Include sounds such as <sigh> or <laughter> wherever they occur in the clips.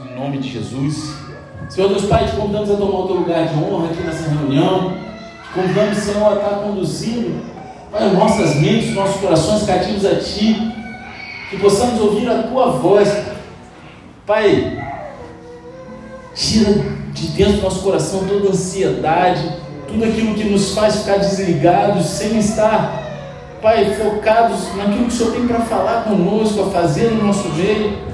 em nome de Jesus. Senhor Deus Pai, te convidamos a tomar o teu lugar de honra aqui nessa reunião. Te convidamos, Senhor, a estar conduzindo, Pai, nossas mentes, nossos corações cativos a Ti. Que possamos ouvir a Tua voz. Pai, tira de dentro do nosso coração toda ansiedade, tudo aquilo que nos faz ficar desligados, sem estar, Pai, focados naquilo que o Senhor tem para falar conosco, a fazer no nosso meio.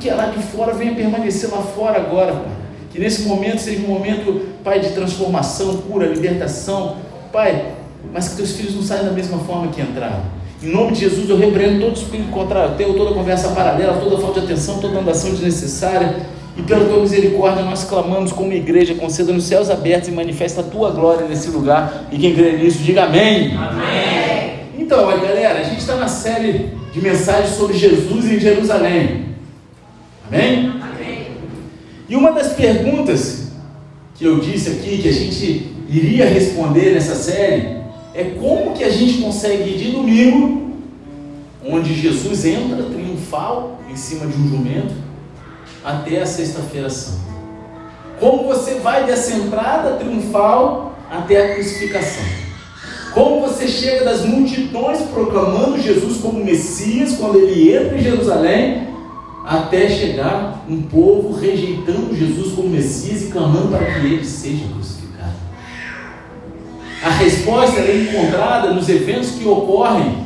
Que é lá de fora venha permanecer lá fora agora, Pai. Que nesse momento seja um momento, Pai, de transformação, cura, libertação. Pai, mas que teus filhos não saiam da mesma forma que entraram. Em nome de Jesus, eu repreendo todo espírito contrário teu, toda conversa paralela, toda falta de atenção, toda andação desnecessária. E pela tua misericórdia, nós clamamos como igreja, conceda nos céus abertos e manifesta a tua glória nesse lugar. E quem crê nisso, diga amém. Amém. Então, olha, galera, a gente está na série de mensagens sobre Jesus em Jerusalém. Amém? Amém. E uma das perguntas que eu disse aqui, que a gente iria responder nessa série, é como que a gente consegue ir de domingo, onde Jesus entra triunfal em cima de um jumento, até a sexta-feira santa. Como você vai dessa entrada triunfal até a crucificação. Como você chega das multidões proclamando Jesus como Messias quando ele entra em Jerusalém, até chegar um povo rejeitando Jesus como Messias e clamando para que ele seja crucificado. A resposta é encontrada nos eventos que ocorrem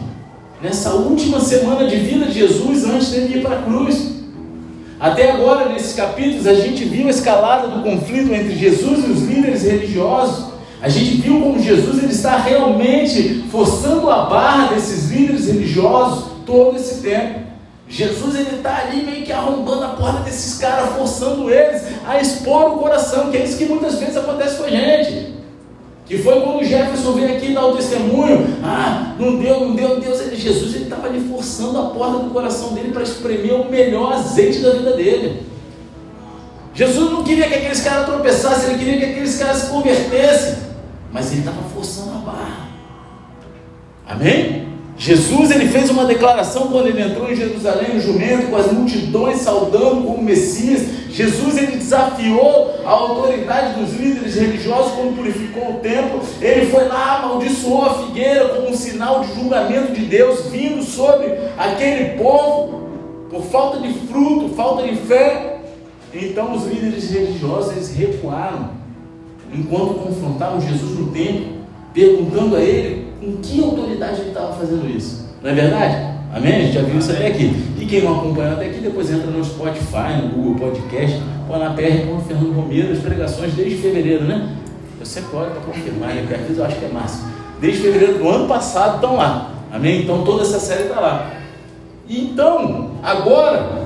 nessa última semana de vida de Jesus antes dele ir para a cruz. Até agora, nesses capítulos, a gente viu a escalada do conflito entre Jesus e os líderes religiosos. A gente viu como Jesus ele está realmente forçando a barra desses líderes religiosos todo esse tempo. Jesus ele está ali meio que arrombando a porta desses caras, forçando eles a expor o coração, que é isso que muitas vezes acontece com a gente. Que foi quando o Jefferson veio aqui dar o testemunho, ah, não deu, não deu, Deus, ele, Jesus ele estava ali forçando a porta do coração dele para espremer o melhor azeite da vida dele. Jesus não queria que aqueles caras tropeçassem, ele queria que aqueles caras se convertessem, mas ele estava forçando a barra. Amém? Jesus ele fez uma declaração quando ele entrou em Jerusalém, no jumento, com as multidões saudando como Messias. Jesus ele desafiou a autoridade dos líderes religiosos quando purificou o templo. Ele foi lá, amaldiçoou a figueira como um sinal de julgamento de Deus vindo sobre aquele povo por falta de fruto, falta de fé. Então os líderes religiosos eles recuaram enquanto confrontavam Jesus no templo, perguntando a ele com que autoridade ele estava fazendo isso. Não é verdade? Amém? A gente já viu isso até aqui. E quem não acompanhou até aqui, depois entra no Spotify, no Google Podcast, põe na PR com o Fernando Romero, as pregações desde fevereiro, né? Eu sempre olho para confirmar, né? Porque eu acho que é massa. Desde fevereiro do ano passado estão lá. Amém? Então toda essa série está lá. Então, agora,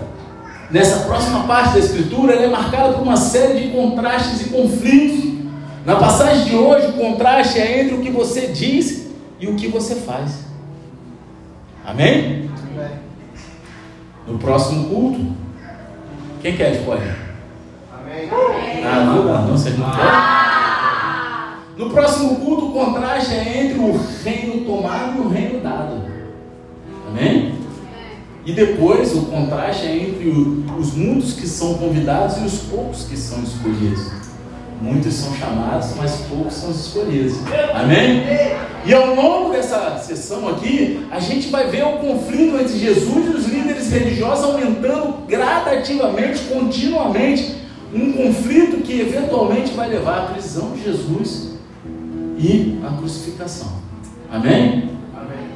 nessa próxima parte da Escritura, ela é marcada por uma série de contrastes e conflitos. Na passagem de hoje, o contraste é entre o que você diz e o que você faz. Amém? No próximo culto, quem quer spoiler? Amém. Ah, não, não, vocês não querem? No próximo culto, o contraste é entre o reino tomado e o reino dado. Amém? E depois, o contraste é entre os muitos que são convidados e os poucos que são escolhidos. Muitos são chamados, mas poucos são escolhidos. Amém? E ao longo dessa sessão aqui, a gente vai ver o conflito entre Jesus e os líderes religiosos aumentando gradativamente, continuamente. Um conflito que eventualmente vai levar à prisão de Jesus e à crucificação. Amém? Amém.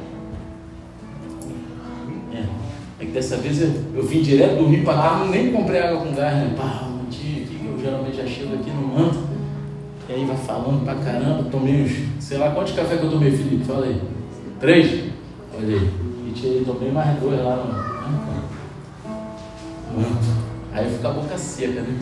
É, é que dessa vez eu, eu vim direto do Rio para cá, nem comprei água com gás, né? Pá, um dia aqui que eu geralmente já chego aqui no manto. E aí vai falando pra caramba, tomei uns, sei lá quantos café que eu tomei, Felipe? Fala aí. Três? Olha aí. E tomei mais dois lá no. Manto. Aí fica a boca seca, né?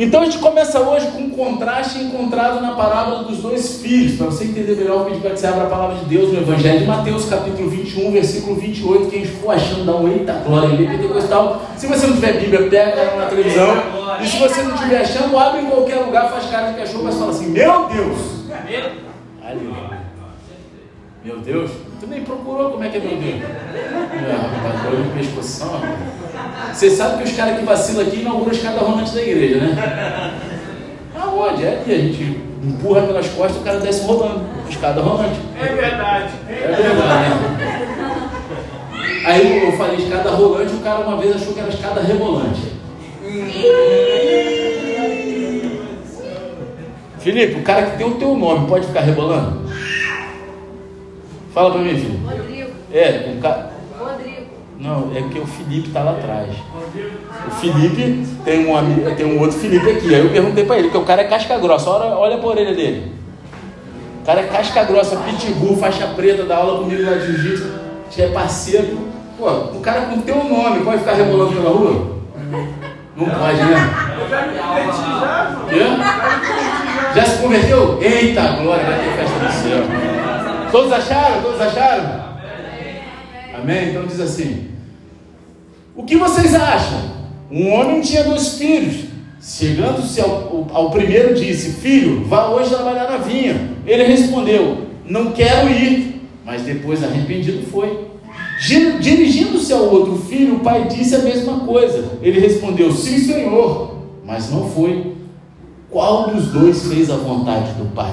Então a gente começa hoje com um contraste encontrado na parábola dos dois filhos. Para você entender melhor, eu pedi para que você abra a palavra de Deus no Evangelho de Mateus, capítulo 21, versículo 28. Quem for achando, dá um eita glória ali. Se você não tiver Bíblia, pega na televisão. E se você não estiver achando, abre em qualquer lugar, faz cara de cachorro, mas fala assim: Meu Deus! Aleluia. Meu Deus? Tu nem procurou como é que é meu Deus? Ah, rapaz, dor de pescoção. Você sabe que os caras que vacilam aqui inauguram a escada rolante da igreja, né? Aonde? É ali, a gente empurra pelas costas e o cara desce rodando. Escada rolante. É verdade. É verdade, né? Aí eu falei escada rolante, o cara uma vez achou que era escada rebolante. Felipe, o cara que tem o teu nome pode ficar rebolando? Fala pra mim, Felipe. Rodrigo. É, o cara. Rodrigo. Não, é porque o Felipe tá lá atrás. O Felipe tem um, amigo, tem um outro Felipe aqui. Aí eu perguntei pra ele, porque o cara é casca grossa. Olha, olha pra orelha dele. O cara é casca grossa, pitbull, faixa preta, dá aula comigo lá de jiu-jitsu. É parceiro. Pô, o cara com teu nome pode ficar rebolando pela rua? Não pode, né? Já? Já se converteu? Eita, glória, vai ter festa do céu. Todos acharam? Todos acharam? Amém? Então diz assim: O que vocês acham? Um homem tinha dois filhos. Chegando-se ao, ao primeiro, disse: Filho, vá hoje trabalhar na vinha. Ele respondeu: Não quero ir. Mas depois, arrependido, foi. Gi- Dirigindo-se ao outro filho, o pai disse a mesma coisa. Ele respondeu: Sim, senhor. Mas não foi. Qual dos dois fez a vontade do pai?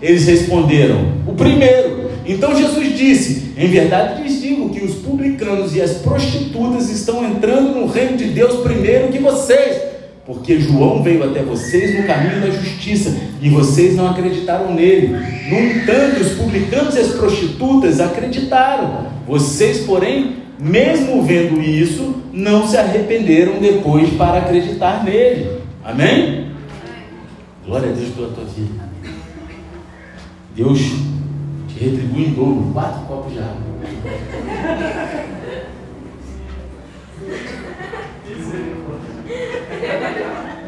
Eles responderam: O primeiro. Então Jesus disse: Em verdade lhes digo que os publicanos e as prostitutas estão entrando no reino de Deus primeiro que vocês. Porque João veio até vocês no caminho da justiça e vocês não acreditaram nele. No entanto, os publicanos e as prostitutas acreditaram. Vocês, porém, mesmo vendo isso, não se arrependeram depois para acreditar nele. Amém? Glória a Deus pela tua vida. Deus te retribui em dobro, quatro copos de água.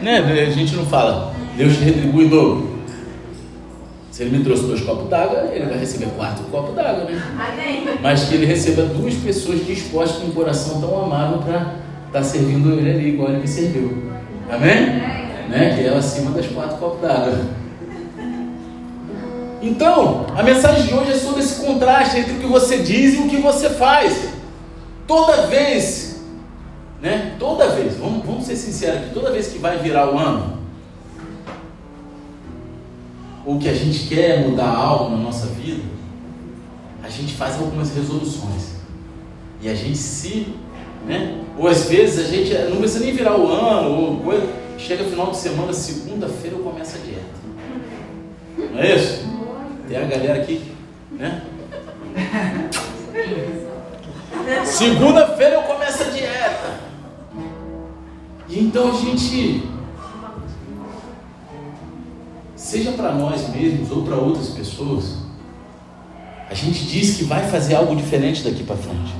Né? A gente não fala, Deus te retribui dobro. Se ele me trouxe dois copos d'água, ele vai receber quatro copos d'água, né? Mas que ele receba duas pessoas dispostas com um coração tão amável para estar servindo ele ali, igual ele me serviu. Amém? Né? Que é acima das quatro copos d'água. Então, a mensagem de hoje é sobre esse contraste entre o que você diz e o que você faz. Toda vez, né? Toda vez, vamos, vamos ser sinceros aqui, toda vez que vai virar o ano, ou que a gente quer mudar algo na nossa vida, a gente faz algumas resoluções. E a gente se, né? Ou às vezes a gente não precisa nem virar o ano, ou coisa, chega final de semana, segunda-feira eu começo a dieta. Não é isso? Tem a galera aqui, né? <laughs> Segunda-feira eu começo a dieta. E então a gente, seja para nós mesmos ou para outras pessoas, a gente diz que vai fazer algo diferente daqui para frente.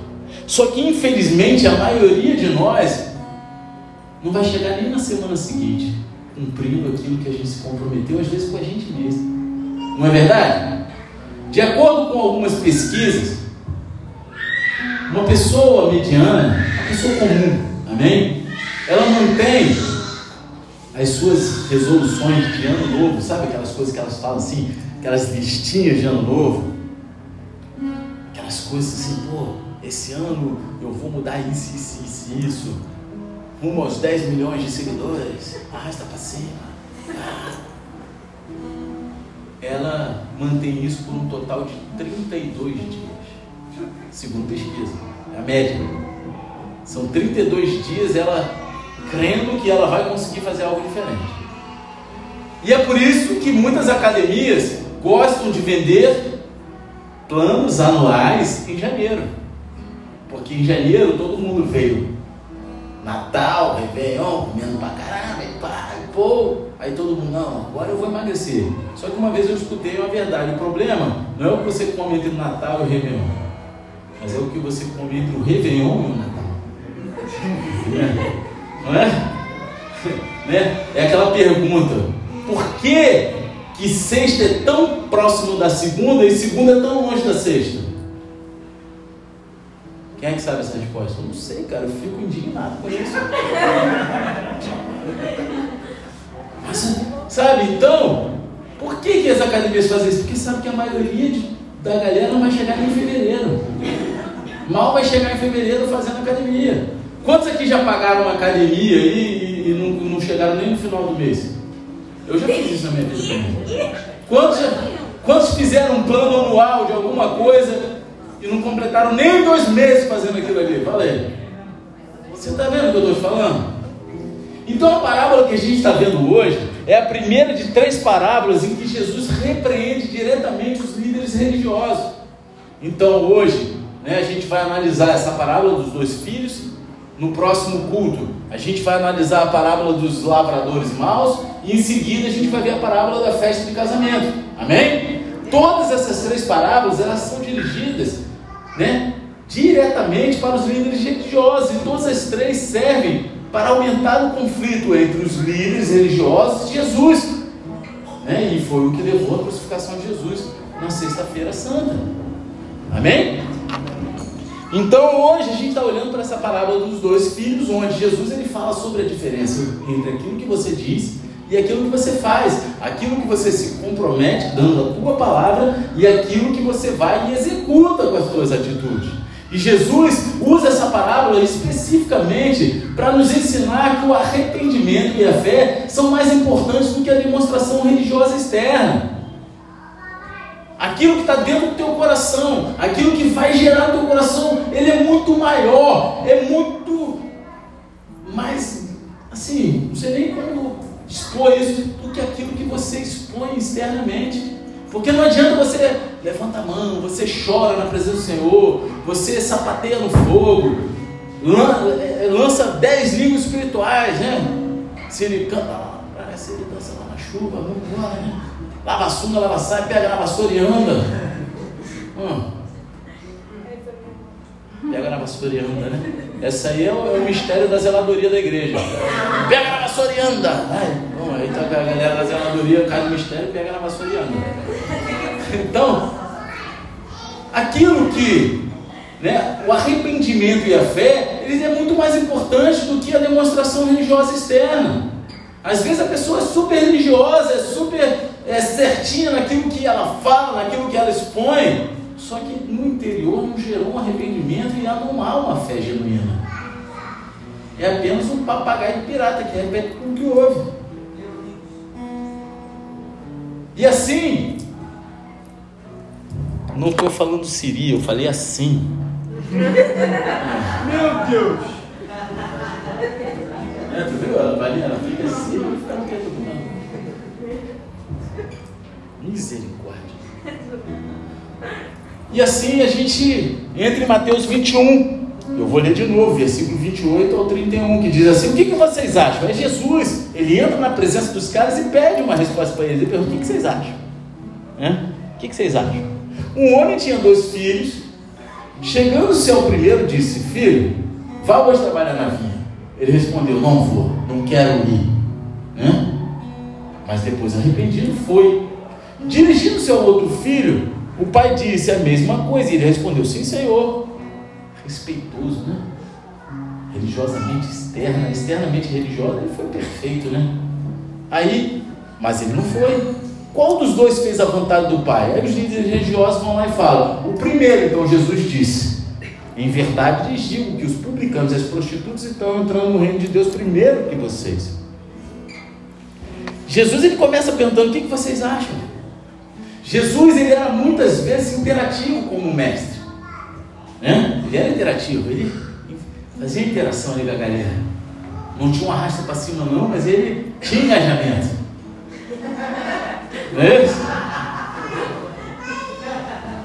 Só que infelizmente a maioria de nós não vai chegar nem na semana seguinte cumprindo aquilo que a gente se comprometeu, às vezes com a gente mesmo. Não é verdade? De acordo com algumas pesquisas, uma pessoa mediana, uma pessoa comum, amém? Ela mantém as suas resoluções de ano novo, sabe aquelas coisas que elas falam assim, aquelas listinhas de ano novo, aquelas coisas assim, pô, esse ano eu vou mudar isso, isso, isso, isso, rumo aos 10 milhões de seguidores, arrasta pra cima. Ah. Ela mantém isso por um total de 32 dias, segundo pesquisa, é a média. São 32 dias ela crendo que ela vai conseguir fazer algo diferente. E é por isso que muitas academias gostam de vender planos anuais em janeiro. Porque em janeiro todo mundo veio. Natal, Réveillon, comendo pra caramba, e pá, e pô. Aí todo mundo, não, agora eu vou emagrecer. Só que uma vez eu escutei uma verdade. O problema não é o que você come entre o Natal e o Réveillon. Mas é o que você come entre o Réveillon e o Natal. <laughs> Não é? né? É aquela pergunta: por que, que sexta é tão próximo da segunda e segunda é tão longe da sexta? Quem é que sabe essa resposta? Eu não sei, cara, eu fico indignado com isso. Mas, sabe, então, por que, que as academias fazem isso? Porque sabe que a maioria de, da galera não vai chegar em fevereiro. Mal vai chegar em fevereiro fazendo academia. Quantos aqui já pagaram uma academia e, e, e não, não, chegaram nem no final do mês? Eu já fiz isso na minha vida. Quantos, quantos fizeram um plano anual de alguma coisa e não completaram nem dois meses fazendo aquilo ali? Fala aí. Você está vendo o que eu estou falando? Então a parábola que a gente está vendo hoje é a primeira de três parábolas em que Jesus repreende diretamente os líderes religiosos. Então hoje né, a gente vai analisar essa parábola dos dois filhos. No próximo culto a gente vai analisar a parábola dos lavradores maus e em seguida a gente vai ver a parábola da festa de casamento. Amém? Todas essas três parábolas elas são dirigidas, né, diretamente para os líderes religiosos e todas as três servem para aumentar o conflito entre os líderes religiosos e Jesus. Né? E foi o que levou à crucificação de Jesus na Sexta-feira Santa. Amém? Então hoje a gente está olhando para essa parábola dos dois filhos, onde Jesus ele fala sobre a diferença entre aquilo que você diz e aquilo que você faz, aquilo que você se compromete dando a tua palavra e aquilo que você vai e executa com as suas atitudes. E Jesus usa essa parábola especificamente para nos ensinar que o arrependimento e a fé são mais importantes do que a demonstração religiosa externa. Aquilo que está dentro do teu coração, aquilo que vai gerar no teu coração, ele é muito maior, é muito mais, assim, não sei nem como expor isso, do que aquilo que você expõe externamente. Porque não adianta você levanta a mão, você chora na presença do Senhor, você sapateia no fogo, é, lança dez línguas espirituais, né? Se ele canta, parece ele dança lá na chuva, vamos embora, né? Lava a sunga, lava saia, pega na vassoura e anda. Hum. Pega na vassoura e anda, né? Essa aí é o, é o, mistério da zeladoria da igreja. Pega na vassoura e anda. Bom, aí tá a galera da zeladoria, cai no mistério, pega na vassoura e anda. Então, aquilo que né, o arrependimento e a fé, eles é muito mais importante do que a demonstração religiosa externa. Às vezes a pessoa é super religiosa, é super é, certinha naquilo que ela fala, naquilo que ela expõe, só que no interior não gerou um arrependimento e não há uma fé genuína. É apenas um papagaio pirata que repete tudo que ouve. E assim, não estou falando Siri, eu falei assim. <laughs> Meu Deus! É, tu viu? Vai, ela fica assim e fica quieto Misericórdia. E assim a gente entra em Mateus 21. Eu vou ler de novo, versículo 28 ao 31, que diz assim: O que, que vocês acham? É Jesus. Ele entra na presença dos caras e pede uma resposta para eles. Ele pergunta: O que, que vocês acham? É? O que, que vocês acham? Um homem tinha dois filhos. Chegando-se ao primeiro, disse: Filho, vá hoje trabalhar na vinha. Ele respondeu: Não vou, não quero ir. É? Mas depois, arrependido, foi. Dirigindo-se ao outro filho, o pai disse a mesma coisa, e ele respondeu: Sim, senhor. Respeitoso, né? Religiosamente externa, externamente religiosa, ele foi perfeito, né? Aí, mas ele não foi. Qual dos dois fez a vontade do pai? Aí os líderes religiosos vão lá e falam: O primeiro, então Jesus disse: Em verdade lhes digo que os publicanos e as prostitutas estão entrando no reino de Deus primeiro que vocês. Jesus ele começa perguntando: O que vocês acham? Jesus ele era muitas vezes interativo como mestre. Né? Ele era interativo, ele fazia interação ali com a galera. Não tinha um arrasta para cima não, mas ele tinha engajamento. Não é isso?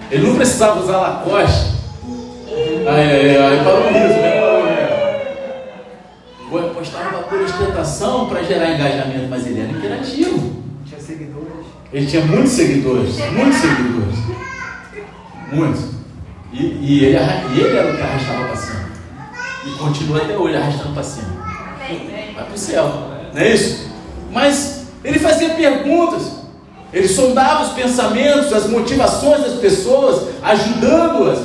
Ele não precisava usar Lacoste. Aí, aí, aí parou o riso, né? Uma cor de ostentação para gerar engajamento, mas ele era interativo. Ele tinha muitos seguidores, muitos seguidores. Muitos. E, e, ele, e ele era o que arrastava para cima. E continua até hoje arrastando para cima. Vai para o céu. Não é isso? Mas ele fazia perguntas. Ele sondava os pensamentos, as motivações das pessoas, ajudando-as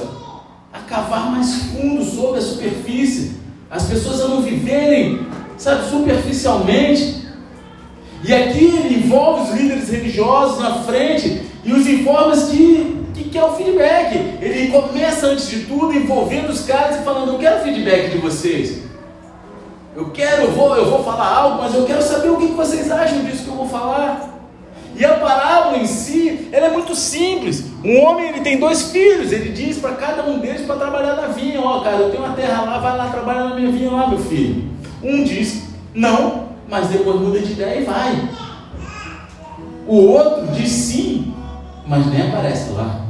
cavar mais fundo sobre a superfície. As pessoas a não viverem, sabe, superficialmente, e aqui ele envolve os líderes religiosos na frente e os informa que que quer o feedback. Ele começa antes de tudo envolvendo os caras e falando: Eu quero feedback de vocês. Eu quero, eu vou, eu vou falar algo, mas eu quero saber o que vocês acham disso que eu vou falar. E a parábola em si, ela é muito simples. Um homem ele tem dois filhos, ele diz para cada um deles para trabalhar na vinha. Ó, oh, cara, eu tenho uma terra lá, vai lá trabalhar na minha vinha lá, meu filho. Um diz não, mas depois muda de ideia e vai. O outro diz sim, mas nem aparece lá.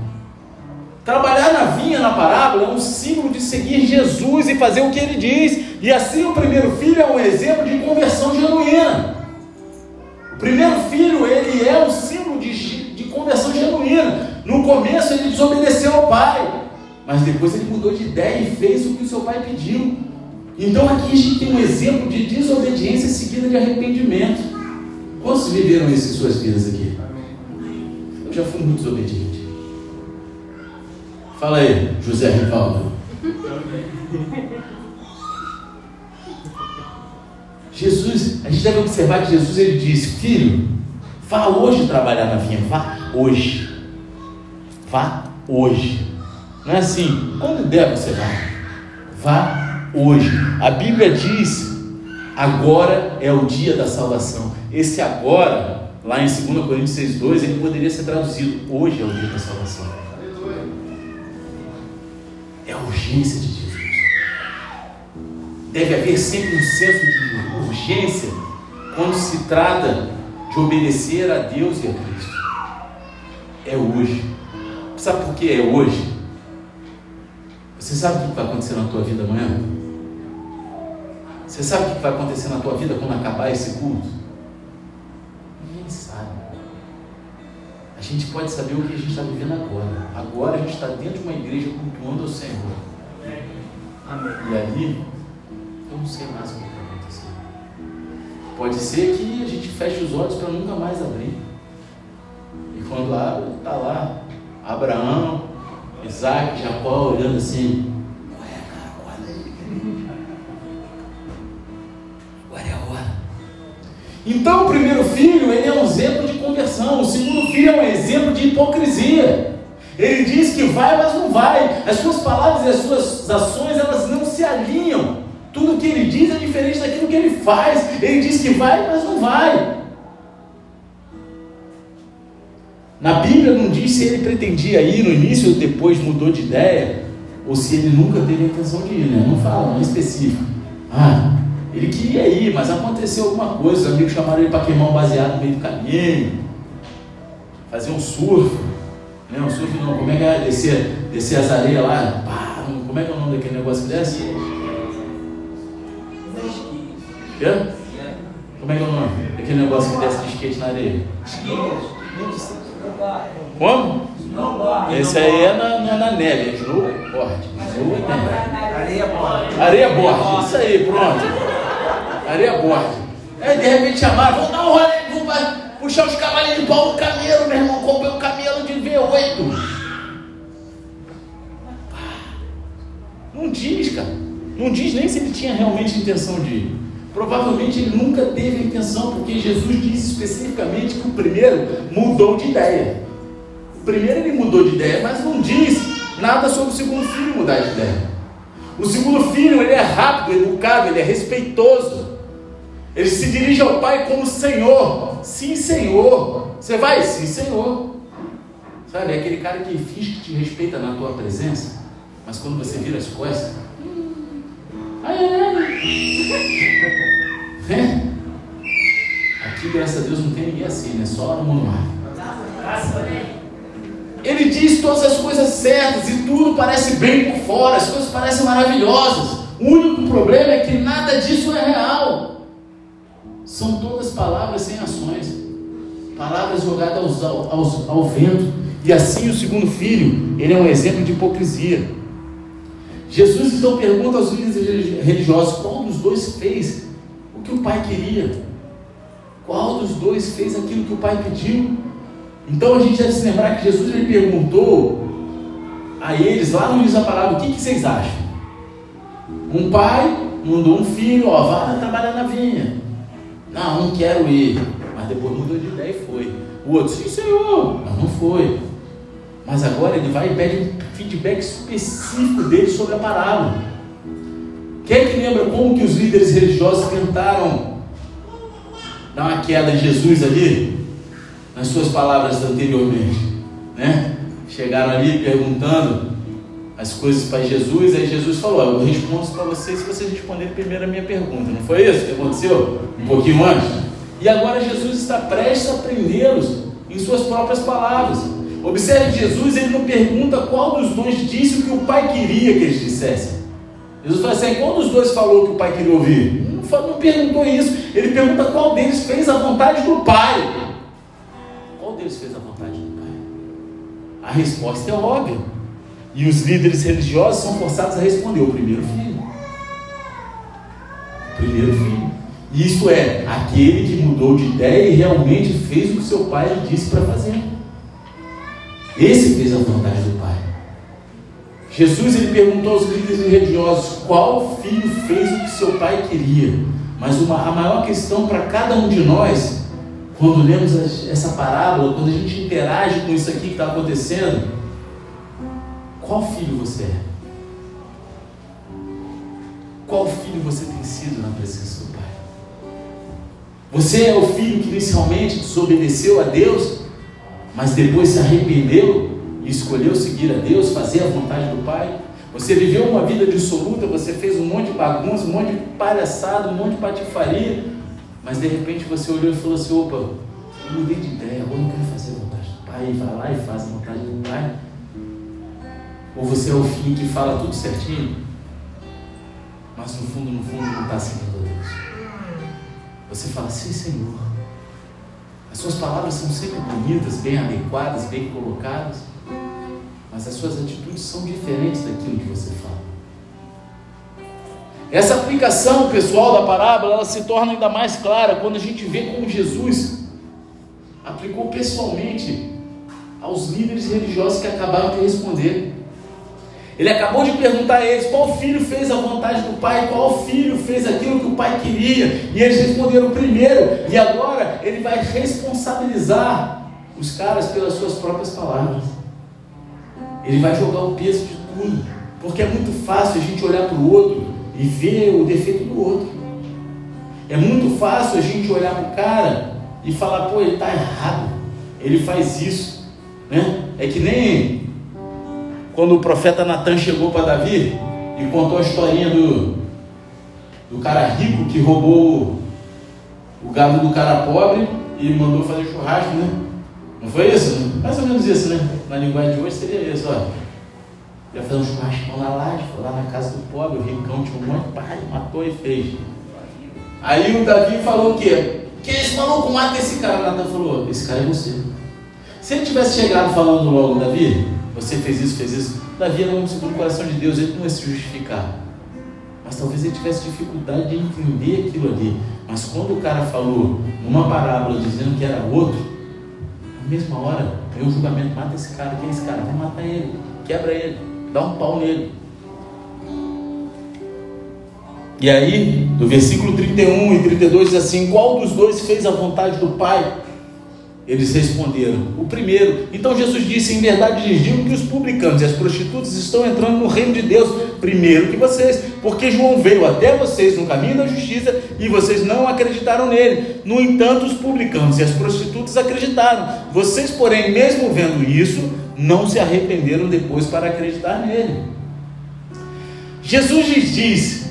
Trabalhar na vinha, na parábola, é um símbolo de seguir Jesus e fazer o que ele diz. E assim o primeiro filho é um exemplo de conversão genuína. Primeiro filho, ele é um símbolo de, de conversão genuína. No começo ele desobedeceu ao pai, mas depois ele mudou de ideia e fez o que o seu pai pediu. Então aqui a gente tem um exemplo de desobediência seguida de arrependimento. Quantos viveram isso em suas vidas aqui? Eu já fui muito desobediente. Fala aí, José Rivaldo. Jesus, a gente deve observar que Jesus ele disse: Filho, vá hoje trabalhar na vinha, vá hoje. Vá hoje. Não é assim, quando der você vai. Vá hoje. A Bíblia diz: agora é o dia da salvação. Esse agora, lá em 2 Coríntios 6,2, ele poderia ser traduzido: hoje é o dia da salvação. É a urgência de Jesus. Deve haver sempre um senso de urgência quando se trata de obedecer a Deus e a Cristo. É hoje. Sabe por que é hoje? Você sabe o que vai acontecer na tua vida amanhã? Você sabe o que vai acontecer na tua vida quando acabar esse culto? Ninguém sabe. A gente pode saber o que a gente está vivendo agora. Agora a gente está dentro de uma igreja cultuando o Senhor. E ali, eu não sei mais o que Pode ser que a gente feche os olhos para nunca mais abrir. E quando abre, está lá Abraão, Isaac, Jacó olhando assim. Ué, cara, olha aí. É. Então o primeiro filho, ele é um exemplo de conversão. O segundo filho é um exemplo de hipocrisia. Ele diz que vai, mas não vai. As suas palavras e as suas ações, elas não se alinham. Tudo que ele diz é diferente daquilo que ele faz. Ele diz que vai, mas não vai. Na Bíblia não diz se ele pretendia ir no início ou depois mudou de ideia, ou se ele nunca teve a intenção de ir, né? Não fala, não é específico. Ah, ele queria ir, mas aconteceu alguma coisa. Os amigos chamaram ele para queimar um baseado no meio do caminho, fazer um surf. Né? Um surf não, como é que é? Descer, descer as areias lá, pá, como é que é o nome daquele negócio que desce? Quê? Como é que é o nome? Aquele negócio que desce de skate na areia. Como? Esse aí é na, na, na neve, é snowboard. Areia board. Areia board, isso aí, pronto. Areia board. Aí de repente chamaram, vamos dar um rolê, vamos puxar os cavalinhos de pau no camelo, meu irmão. Comprei um camelo de V8. Não diz, cara. Não diz nem se ele tinha realmente intenção de ir. Provavelmente ele nunca teve a intenção, porque Jesus disse especificamente que o primeiro mudou de ideia. O primeiro ele mudou de ideia, mas não diz nada sobre o segundo filho mudar de ideia. O segundo filho ele é rápido, educado, ele é respeitoso. Ele se dirige ao pai como Senhor. Sim, Senhor. Você vai? Sim, Senhor. Sabe, é aquele cara que finge que te respeita na tua presença, mas quando você vira as costas, ai, ai, ai. <laughs> É? Aqui, graças a Deus, não tem ninguém assim, né? Só no mar. Ele diz todas as coisas certas e tudo parece bem por fora, as coisas parecem maravilhosas. O único problema é que nada disso é real. São todas palavras sem ações, palavras jogadas ao, ao, ao vento. E assim o segundo filho, ele é um exemplo de hipocrisia. Jesus então pergunta aos líderes religiosos qual dos dois fez que o pai queria? Qual dos dois fez aquilo que o pai pediu? Então a gente deve se lembrar que Jesus ele perguntou a eles lá no início da o que, que vocês acham? Um pai mandou um filho, ó, vá trabalhar na vinha. Não, não quero ir. Mas depois mudou de ideia e foi. O outro, sim, senhor, mas não foi. Mas agora ele vai e pede um feedback específico dele sobre a parábola. Quem é que lembra como que os líderes religiosos tentaram dar uma queda em Jesus ali? Nas suas palavras anteriormente. Né? Chegaram ali perguntando as coisas para Jesus, aí Jesus falou: Eu respondo para vocês se vocês responderem primeiro a minha pergunta. Não foi isso que aconteceu? Um pouquinho antes? E agora Jesus está prestes a prendê-los em suas próprias palavras. Observe, Jesus ele não pergunta qual dos dois disse o que o Pai queria que eles dissessem. Jesus fala assim: qual dos dois falou o que o Pai queria ouvir? Não, não perguntou isso. Ele pergunta qual deles fez a vontade do Pai. Qual deles fez a vontade do Pai? A resposta é óbvia. E os líderes religiosos são forçados a responder: o primeiro filho. O primeiro filho. Isso é, aquele que mudou de ideia e realmente fez o que seu pai lhe disse para fazer. Esse fez a vontade do Pai. Jesus ele perguntou aos líderes religiosos qual filho fez o que seu pai queria. Mas uma, a maior questão para cada um de nós, quando lemos essa parábola, quando a gente interage com isso aqui que está acontecendo, qual filho você é? Qual filho você tem sido na presença do Pai? Você é o filho que inicialmente desobedeceu a Deus, mas depois se arrependeu e escolheu seguir a Deus, fazer a vontade do Pai? Você viveu uma vida dissoluta, você fez um monte de bagunça, um monte de palhaçada, um monte de patifaria, mas de repente você olhou e falou assim: opa, eu mudei de ideia, agora eu quero fazer a vontade do Pai, e vai lá e faz a vontade do Pai. Ou você é o filho que fala tudo certinho, mas no fundo, no fundo, não está seguindo a Deus. Você fala, sim, Senhor. As suas palavras são sempre bonitas, bem adequadas, bem colocadas, mas as suas atitudes são diferentes daquilo que você fala. Essa aplicação pessoal da parábola ela se torna ainda mais clara quando a gente vê como Jesus aplicou pessoalmente aos líderes religiosos que acabaram de responder. Ele acabou de perguntar a eles qual filho fez a vontade do pai, qual filho fez aquilo que o pai queria, e eles responderam primeiro, e agora ele vai responsabilizar os caras pelas suas próprias palavras. Ele vai jogar o peso de tudo, porque é muito fácil a gente olhar para o outro e ver o defeito do outro. É muito fácil a gente olhar para o cara e falar, pô, ele está errado, ele faz isso, né? É que nem quando o profeta Natan chegou para Davi e contou a historinha do, do cara rico que roubou o gado do cara pobre e mandou fazer churrasco, né? Não foi isso? Mais ou menos isso, né? Na linguagem de hoje seria isso, ó. Ia fazer um churrasco na laje, foi lá na casa do pobre, o ricão tinha um monte pai, matou e fez. Aí o Davi falou o quê? Quem é esse maluco? Mata esse cara. Natan falou, esse cara é você. Se ele tivesse chegado falando logo, Davi, você fez isso, fez isso. Davi era um segundo coração de Deus, ele não ia se justificar. Mas talvez ele tivesse dificuldade de entender aquilo ali. Mas quando o cara falou numa parábola dizendo que era outro, na mesma hora, veio o julgamento, mata esse cara, quem é esse cara? Vai matar ele, quebra ele, dá um pau nele. E aí, do versículo 31 e 32 diz assim: Qual dos dois fez a vontade do Pai? Eles responderam: O primeiro. Então Jesus disse: Em verdade lhes digo que os publicanos e as prostitutas estão entrando no reino de Deus primeiro que vocês, porque João veio até vocês no caminho da justiça e vocês não acreditaram nele. No entanto, os publicanos e as prostitutas acreditaram. Vocês, porém, mesmo vendo isso, não se arrependeram depois para acreditar nele. Jesus lhes disse: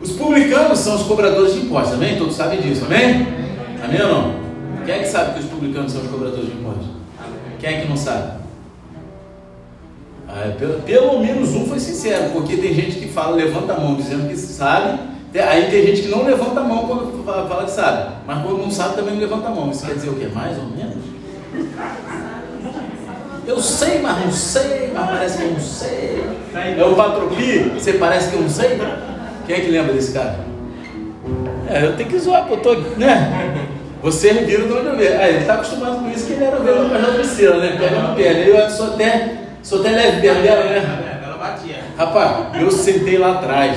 Os publicanos são os cobradores de impostos, amém? Todos sabem disso, amém? Amém ou não? Quem é que sabe que os publicanos são os cobradores de impostos? Quem é que não sabe? Ah, pelo, pelo, menos um foi sincero, porque tem gente que fala, levanta a mão dizendo que sabe, aí tem gente que não levanta a mão quando fala que sabe, mas quando não sabe também não levanta a mão. Isso quer dizer o quê? Mais ou menos? Eu sei, mas não sei, mas parece que eu não sei. É o Patropi, você parece que eu não sei? Quem é que lembra desse cara? É, eu tenho que zoar, porque eu tô, né? Você viram de onde eu vejo. Ah, ele está acostumado com isso, que ele era ovelha para a piscina, né? Pega no pé. Eu sou até, sou até leve perto dela, né? Ela batia. Rapaz, eu sentei lá atrás.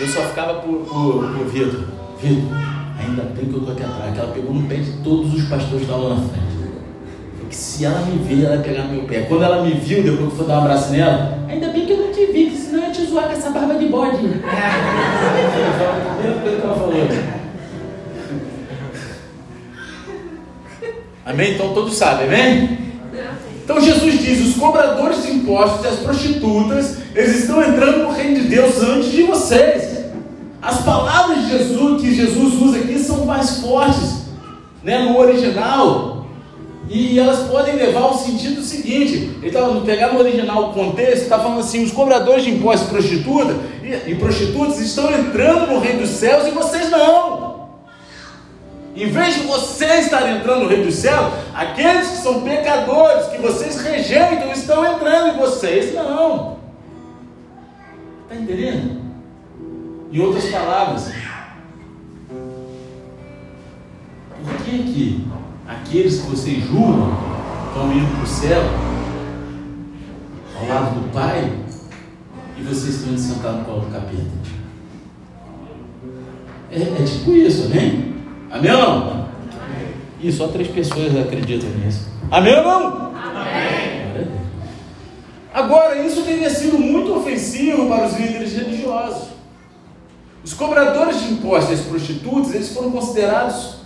Eu só ficava por, por, por Vitor. Vitor, ainda bem que eu tô aqui atrás. Que ela pegou no pé de todos os pastores que estavam lá na frente. que se ela me ver, ela vai pegar meu pé. Quando ela me viu, depois que eu fui dar um abraço nela, ainda bem que eu não te vi, senão eu ia te zoar com essa barba de bode. Primeira coisa que Amém? Então todos sabem, amém? Então Jesus diz: os cobradores de impostos e as prostitutas, eles estão entrando no reino de Deus antes de vocês. As palavras de Jesus que Jesus usa aqui são mais fortes, né, no original, e elas podem levar ao sentido seguinte: ele estava pegar no original o contexto, está falando assim: os cobradores de impostos prostitutas e, e prostitutas estão entrando no reino dos céus e vocês não. Em vez de você estar entrando no reino dos céus, aqueles que são pecadores, que vocês rejeitam, estão entrando em vocês não. Está entendendo? Em outras palavras, por que que aqueles que vocês julgam estão indo para o céu, ao lado do Pai, e vocês estão indo sentados no colo do capeta? É, é tipo isso, amém? Amém ou não? E só três pessoas acreditam nisso. Amém ou não? Amém. Agora, isso teria sido muito ofensivo para os líderes religiosos. Os cobradores de impostos e as prostitutas, eles foram considerados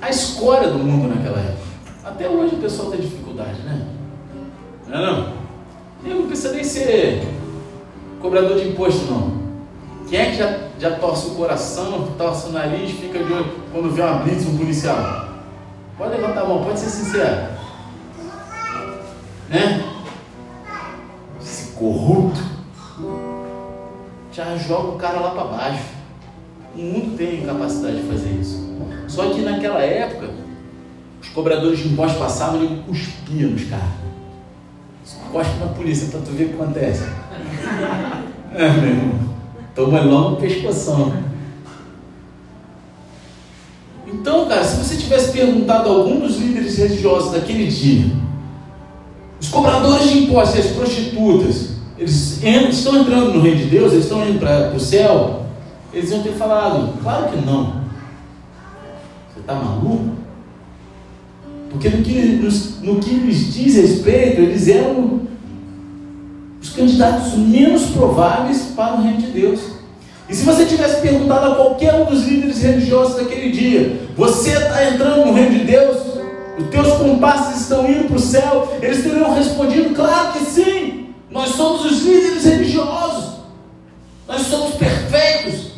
a escória do mundo naquela época. Até hoje o pessoal tem dificuldade, né? Não é não? Eu não precisa nem ser cobrador de imposto, não. Quem é que já, já torce o coração, torce o nariz, fica de olho quando vê uma blitz, um policial? Pode levantar a mão, pode ser sincero. Né? Esse corrupto já joga o cara lá para baixo. O mundo tem capacidade de fazer isso. Só que naquela época, os cobradores de impostos passavam e cuspiam nos caras. Cospe na polícia para tu ver o que acontece. <laughs> É, meu irmão. Toma logo no pescoção. Então, cara, se você tivesse perguntado a algum dos líderes religiosos daquele dia, os cobradores de impostos as prostitutas, eles estão entrando no reino de Deus, eles estão indo para o céu, eles iam ter falado, claro que não. Você está maluco? Porque no que, no, no que lhes diz respeito, eles eram os candidatos menos prováveis para o reino de Deus. E se você tivesse perguntado a qualquer um dos líderes religiosos daquele dia, você está entrando no reino de Deus? Os teus comparsas estão indo para o céu? Eles teriam respondido, claro que sim. Nós somos os líderes religiosos. Nós somos perfeitos.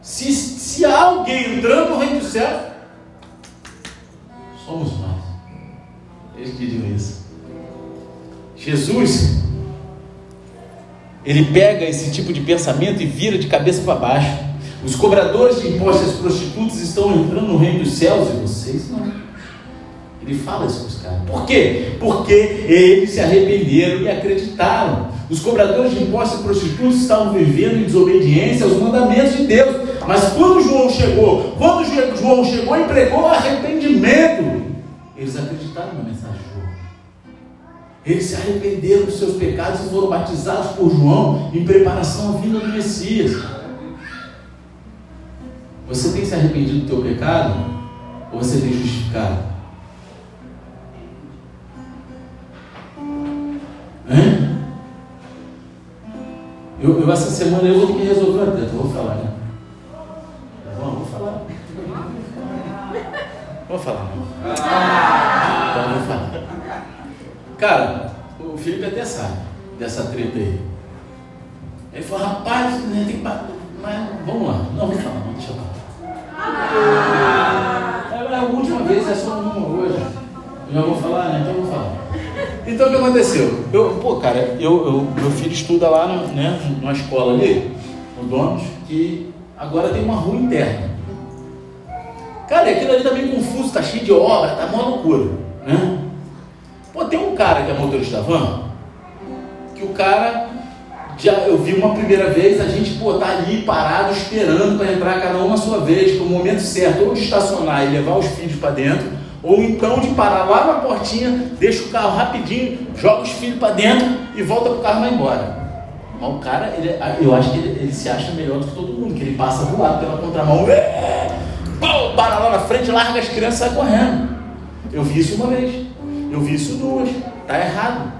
Se, se há alguém entrando no reino do céu, somos nós. Eles diriam isso. Jesus, ele pega esse tipo de pensamento e vira de cabeça para baixo. Os cobradores de impostos e as prostitutas estão entrando no reino dos céus e vocês não. Ele fala isso para os caras. Por quê? Porque eles se arrependeram e acreditaram. Os cobradores de impostos e prostitutas estavam vivendo em desobediência aos mandamentos de Deus. Mas quando João chegou, quando João chegou e pregou arrependimento, eles acreditaram na mensagem. Eles se arrependeram dos seus pecados e foram batizados por João em preparação à vinda do Messias. Você tem se arrependido do teu pecado? Ou você tem justificado? Hein? Eu, eu, essa semana eu vou ter que resolver treta, vou falar, né? Vou, vou falar. Vou falar. Então vou falar. Cara, o Felipe até sabe dessa treta aí. Ele falou, rapaz, né, tem que. Mas vamos lá. Não, vou falar, deixa eu falar. É, a última vez, é só uma hoje. Eu já vou falar, né? Então eu vou falar. Então o que aconteceu? Eu, pô, cara, eu, eu, meu filho estuda lá no, né, numa escola ali, no Donos, que agora tem uma rua interna. Cara, aquilo ali tá meio confuso, tá cheio de obra, tá uma loucura. Né? Pô, tem um cara que é motorista van, que o cara, já eu vi uma primeira vez, a gente pô, tá ali parado esperando para entrar cada um na sua vez, para o momento certo, ou de estacionar e levar os filhos para dentro, ou então de parar lá na portinha, deixa o carro rapidinho, joga os filhos para dentro e volta pro carro e vai embora. Mas o cara, ele, eu acho que ele, ele, se acha melhor do que todo mundo, que ele passa do lado pela contramão, para lá na frente, larga as crianças e sai correndo. Eu vi isso uma vez. Eu vi isso duas. Está errado.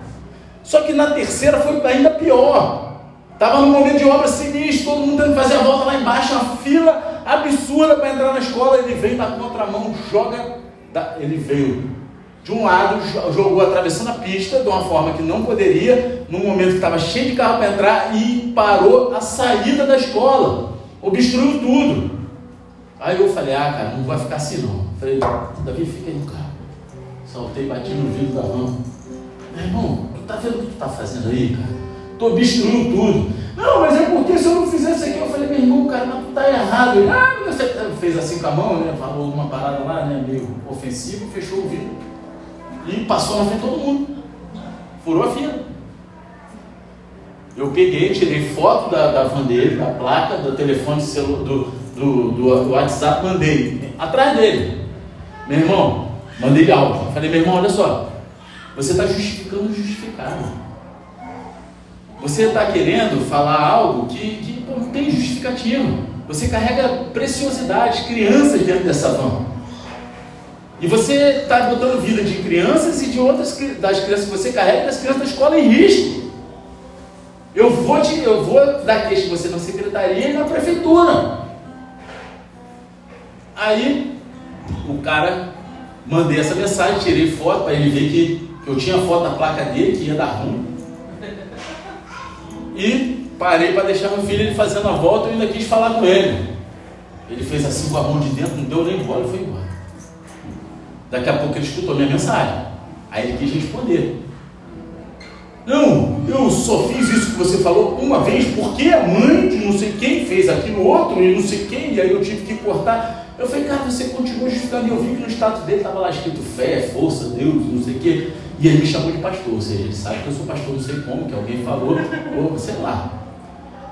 Só que na terceira foi ainda pior. Estava num momento de obra sinistro, todo mundo tendo que fazer a volta lá embaixo, uma fila absurda para entrar na escola. Ele veio na contramão, joga. Ele veio de um lado, jogou atravessando a pista de uma forma que não poderia, num momento que estava cheio de carro para entrar e parou a saída da escola, obstruiu tudo. Aí eu falei: Ah, cara, não vai ficar assim não. Falei: Davi, fica aí no carro. Saltei, bati no vidro da mão. Meu irmão, tu tá vendo o que tu tá fazendo aí, cara? Tu obstruiu tudo. Não, mas é porque se eu não fizesse aqui, eu falei, meu irmão, cara, mas tu tá errado. Ele, ah, fez assim com a mão, né? Falou alguma parada lá, né? Meio ofensivo, fechou o vidro. E passou na frente de todo mundo. Furou a fila. Eu peguei, tirei foto da, da van dele, da placa, do telefone do, do, do, do WhatsApp, mandei. Atrás dele. Meu irmão, mandei áudio. Falei, meu irmão, olha só. Você está justificando o justificado. Você está querendo falar algo que, que não tem justificativa. Você carrega preciosidades, crianças dentro dessa van. E você está botando vida de crianças e de outras das crianças que você carrega das crianças da escola em risco. Eu vou, te, eu vou dar queixa de você na secretaria e na prefeitura. Aí o cara mandei essa mensagem, tirei foto para ele ver que, eu tinha foto da placa dele, que ia dar ruim. E parei para deixar meu filho ele fazendo a volta e ainda quis falar com ele. Ele fez assim com a mão de dentro, não deu nem bola e foi embora. Daqui a pouco ele escutou minha mensagem. Aí ele quis responder. Não, eu só fiz isso que você falou uma vez porque a mãe de não sei quem fez aquilo outro e não sei quem, e aí eu tive que cortar. Eu falei, cara, você continua justificando. E eu vi que no status dele estava lá escrito fé, força, Deus, não sei o quê. E ele me chamou de pastor, ou seja, ele sabe que eu sou pastor, não sei como, que alguém falou, ou sei lá.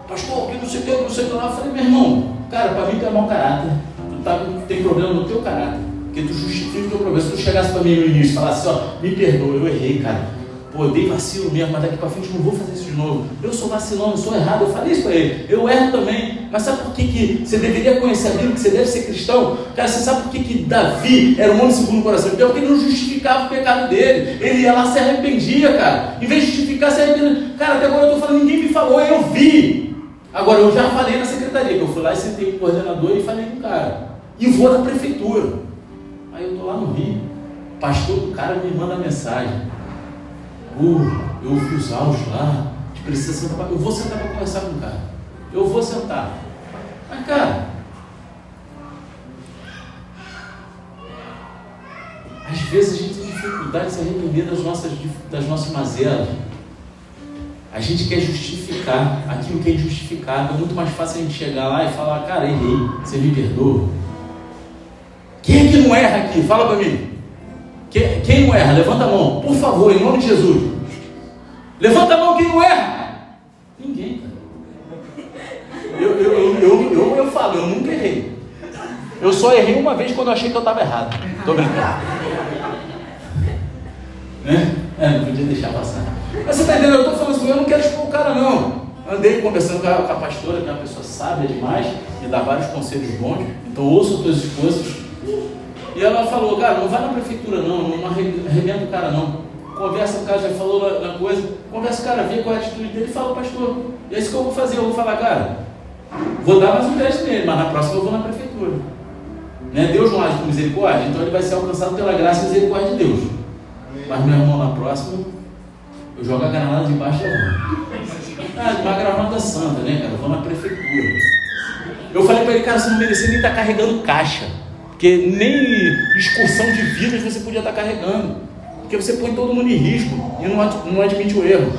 Pastor, que não sei o que, não sei o que lá. Eu falei, meu irmão, cara, para mim tu é mau caráter. Tu tá, tem problema no teu caráter. Porque tu justifica o teu problema. Se tu chegasse para mim no início e falasse, ó, me perdoa, eu errei, cara Pô, eu dei vacilo mesmo, mas daqui para frente não vou fazer isso de novo. Eu sou vacilão, eu sou errado. Eu falei isso para ele. Eu erro também. Mas sabe por que, que você deveria conhecer a Bíblia, que você deve ser cristão? Cara, você sabe por que, que Davi era um homem segundo o coração? Porque ele não justificava o pecado dele. Ele ia lá se arrependia, cara. Em vez de justificar, se arrependia. Cara, até agora eu estou falando, ninguém me falou, eu vi. Agora, eu já falei na secretaria, que eu fui lá e sentei com o coordenador e falei com o cara. E vou na prefeitura. Aí eu estou lá no Rio. Pastor, o cara me manda mensagem. Uh, eu ouvi os áudios lá, gente precisa sentar pra... Eu vou sentar para conversar com o cara. Eu vou sentar. Mas, cara, às vezes a gente tem dificuldade de se arrepender das nossas, das nossas mazelas. A gente quer justificar aquilo que é injustificável. É muito mais fácil a gente chegar lá e falar, cara, errei, você me perdoa. Quem é que não erra aqui? Fala para mim. Quem, quem não erra? Levanta a mão, por favor, em nome de Jesus. Levanta a mão quem não erra. Ninguém, cara. Eu, eu, eu, eu, eu, eu falo, eu nunca errei. Eu só errei uma vez quando eu achei que eu estava errado. Estou brincando. Né? É, não podia deixar passar. Mas você está entendendo? Eu estou falando assim, eu não quero expor o cara, não. Andei conversando com a, com a pastora, que é uma pessoa sábia demais, e dá vários conselhos bons. Então ouça as tuas esposas e ela falou, cara, não vai na prefeitura não, não arrebenta o cara não. Conversa, o cara já falou na, coisa, conversa o cara, vê qual é a atitude dele e fala, pastor, é isso que eu vou fazer, eu vou falar, cara, vou dar mais um teste nele, mas na próxima eu vou na prefeitura. Né? Deus não age com misericórdia, então ele vai ser alcançado pela graça e misericórdia de Deus. Mas meu irmão, na próxima, eu jogo a granada debaixo da mão. Ah, uma granada santa, né, cara? Eu vou na prefeitura. Eu falei para ele, cara, você não merecia nem estar tá carregando caixa. Porque nem excursão de vidas você podia estar carregando. Porque você põe todo mundo em risco e não, não admite o erro.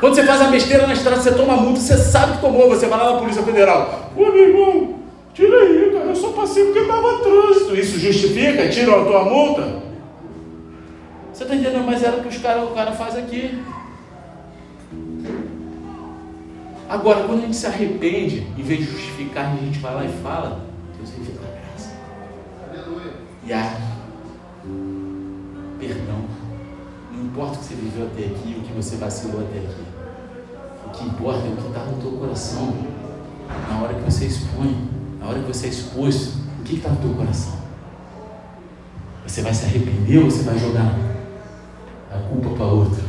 Quando você faz a besteira na estrada, você toma multa, você sabe que tomou, você vai lá na Polícia Federal. Ô meu irmão, tira aí, cara, eu só passei porque estava trânsito. Isso justifica? Tira a tua multa? Você está entendendo? Mas era o que os cara, o cara faz aqui. Agora, quando a gente se arrepende, em vez de justificar, a gente vai lá e fala, e há perdão. Não importa o que você viveu até aqui, o que você vacilou até aqui. O que importa é o que está no teu coração. Na hora que você expõe, na hora que você é exposto, o que está no teu coração? Você vai se arrepender ou você vai jogar a culpa para outra?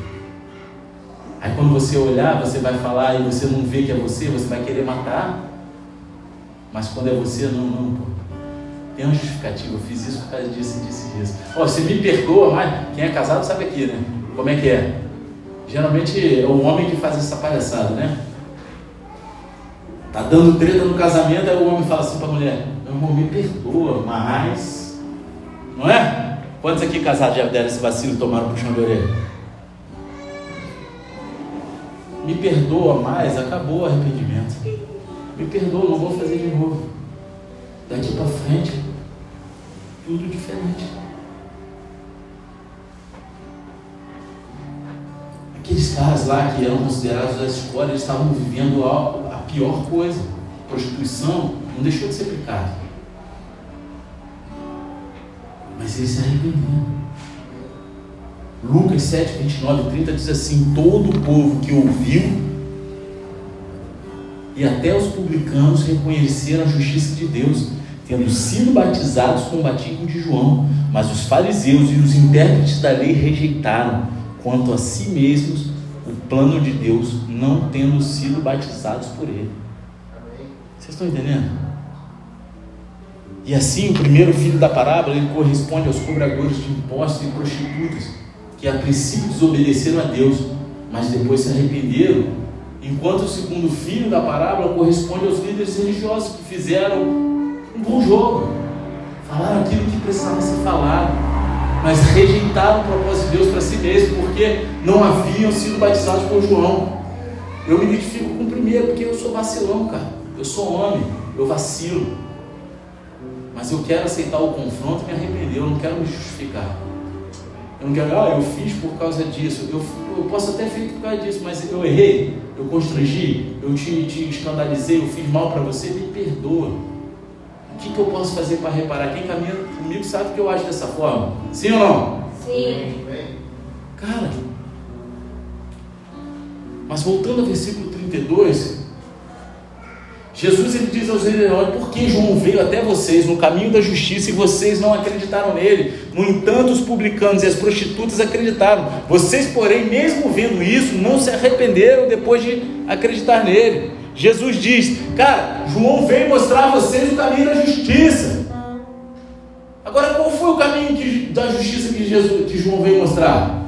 Aí quando você olhar, você vai falar e você não vê que é você, você vai querer matar. Mas quando é você, não, não, pô. Tem uma justificativa, eu fiz isso por causa disso e e disso. Ó, você me perdoa, mas quem é casado sabe aqui, né? Como é que é? Geralmente é o homem que faz essa palhaçada, né? Tá dando treta no casamento, aí o homem fala assim para a mulher: Meu irmão, me perdoa, mas. Não é? Quantos aqui casados já deram esse vacilo e tomaram puxão de orelha? Me perdoa mais, acabou o arrependimento. Me perdoa, não vou fazer de novo. Daqui para frente, tudo diferente. Aqueles caras lá que eram considerados da escola, eles estavam vivendo a, a pior coisa. Prostituição não deixou de ser pecado. Mas eles se arrependeram. Lucas 7, 29 e 30 diz assim: Todo o povo que ouviu e até os publicanos reconheceram a justiça de Deus, tendo sido batizados com o batismo de João. Mas os fariseus e os intérpretes da lei rejeitaram, quanto a si mesmos, o plano de Deus, não tendo sido batizados por ele. Vocês estão entendendo? E assim, o primeiro filho da parábola ele corresponde aos cobradores de impostos e prostitutas, que a princípio desobedeceram a Deus, mas depois se arrependeram Enquanto o segundo filho da parábola corresponde aos líderes religiosos que fizeram um bom jogo, falaram aquilo que precisava ser falado, mas rejeitaram o propósito de Deus para si mesmo, porque não haviam sido batizados por João. Eu me identifico com o primeiro, porque eu sou vacilão, cara. Eu sou homem, eu vacilo. Mas eu quero aceitar o confronto e me arrepender, eu não quero me justificar. Eu não quero, ah, eu fiz por causa disso. Eu, eu posso até ter feito por causa disso, mas eu errei, eu constrangi, eu te, te escandalizei, eu fiz mal para você, me perdoa. O que, que eu posso fazer para reparar? Quem caminha comigo sabe que eu acho dessa forma. Sim ou não? Sim. Cara, mas voltando ao versículo 32, Jesus ele diz aos Olha, por que João veio até vocês no caminho da justiça e vocês não acreditaram nele? No entanto, os publicanos e as prostitutas acreditaram. Vocês, porém, mesmo vendo isso, não se arrependeram depois de acreditar nele. Jesus diz: Cara, João veio mostrar a vocês o caminho da justiça. Agora, qual foi o caminho que, da justiça que, Jesus, que João veio mostrar?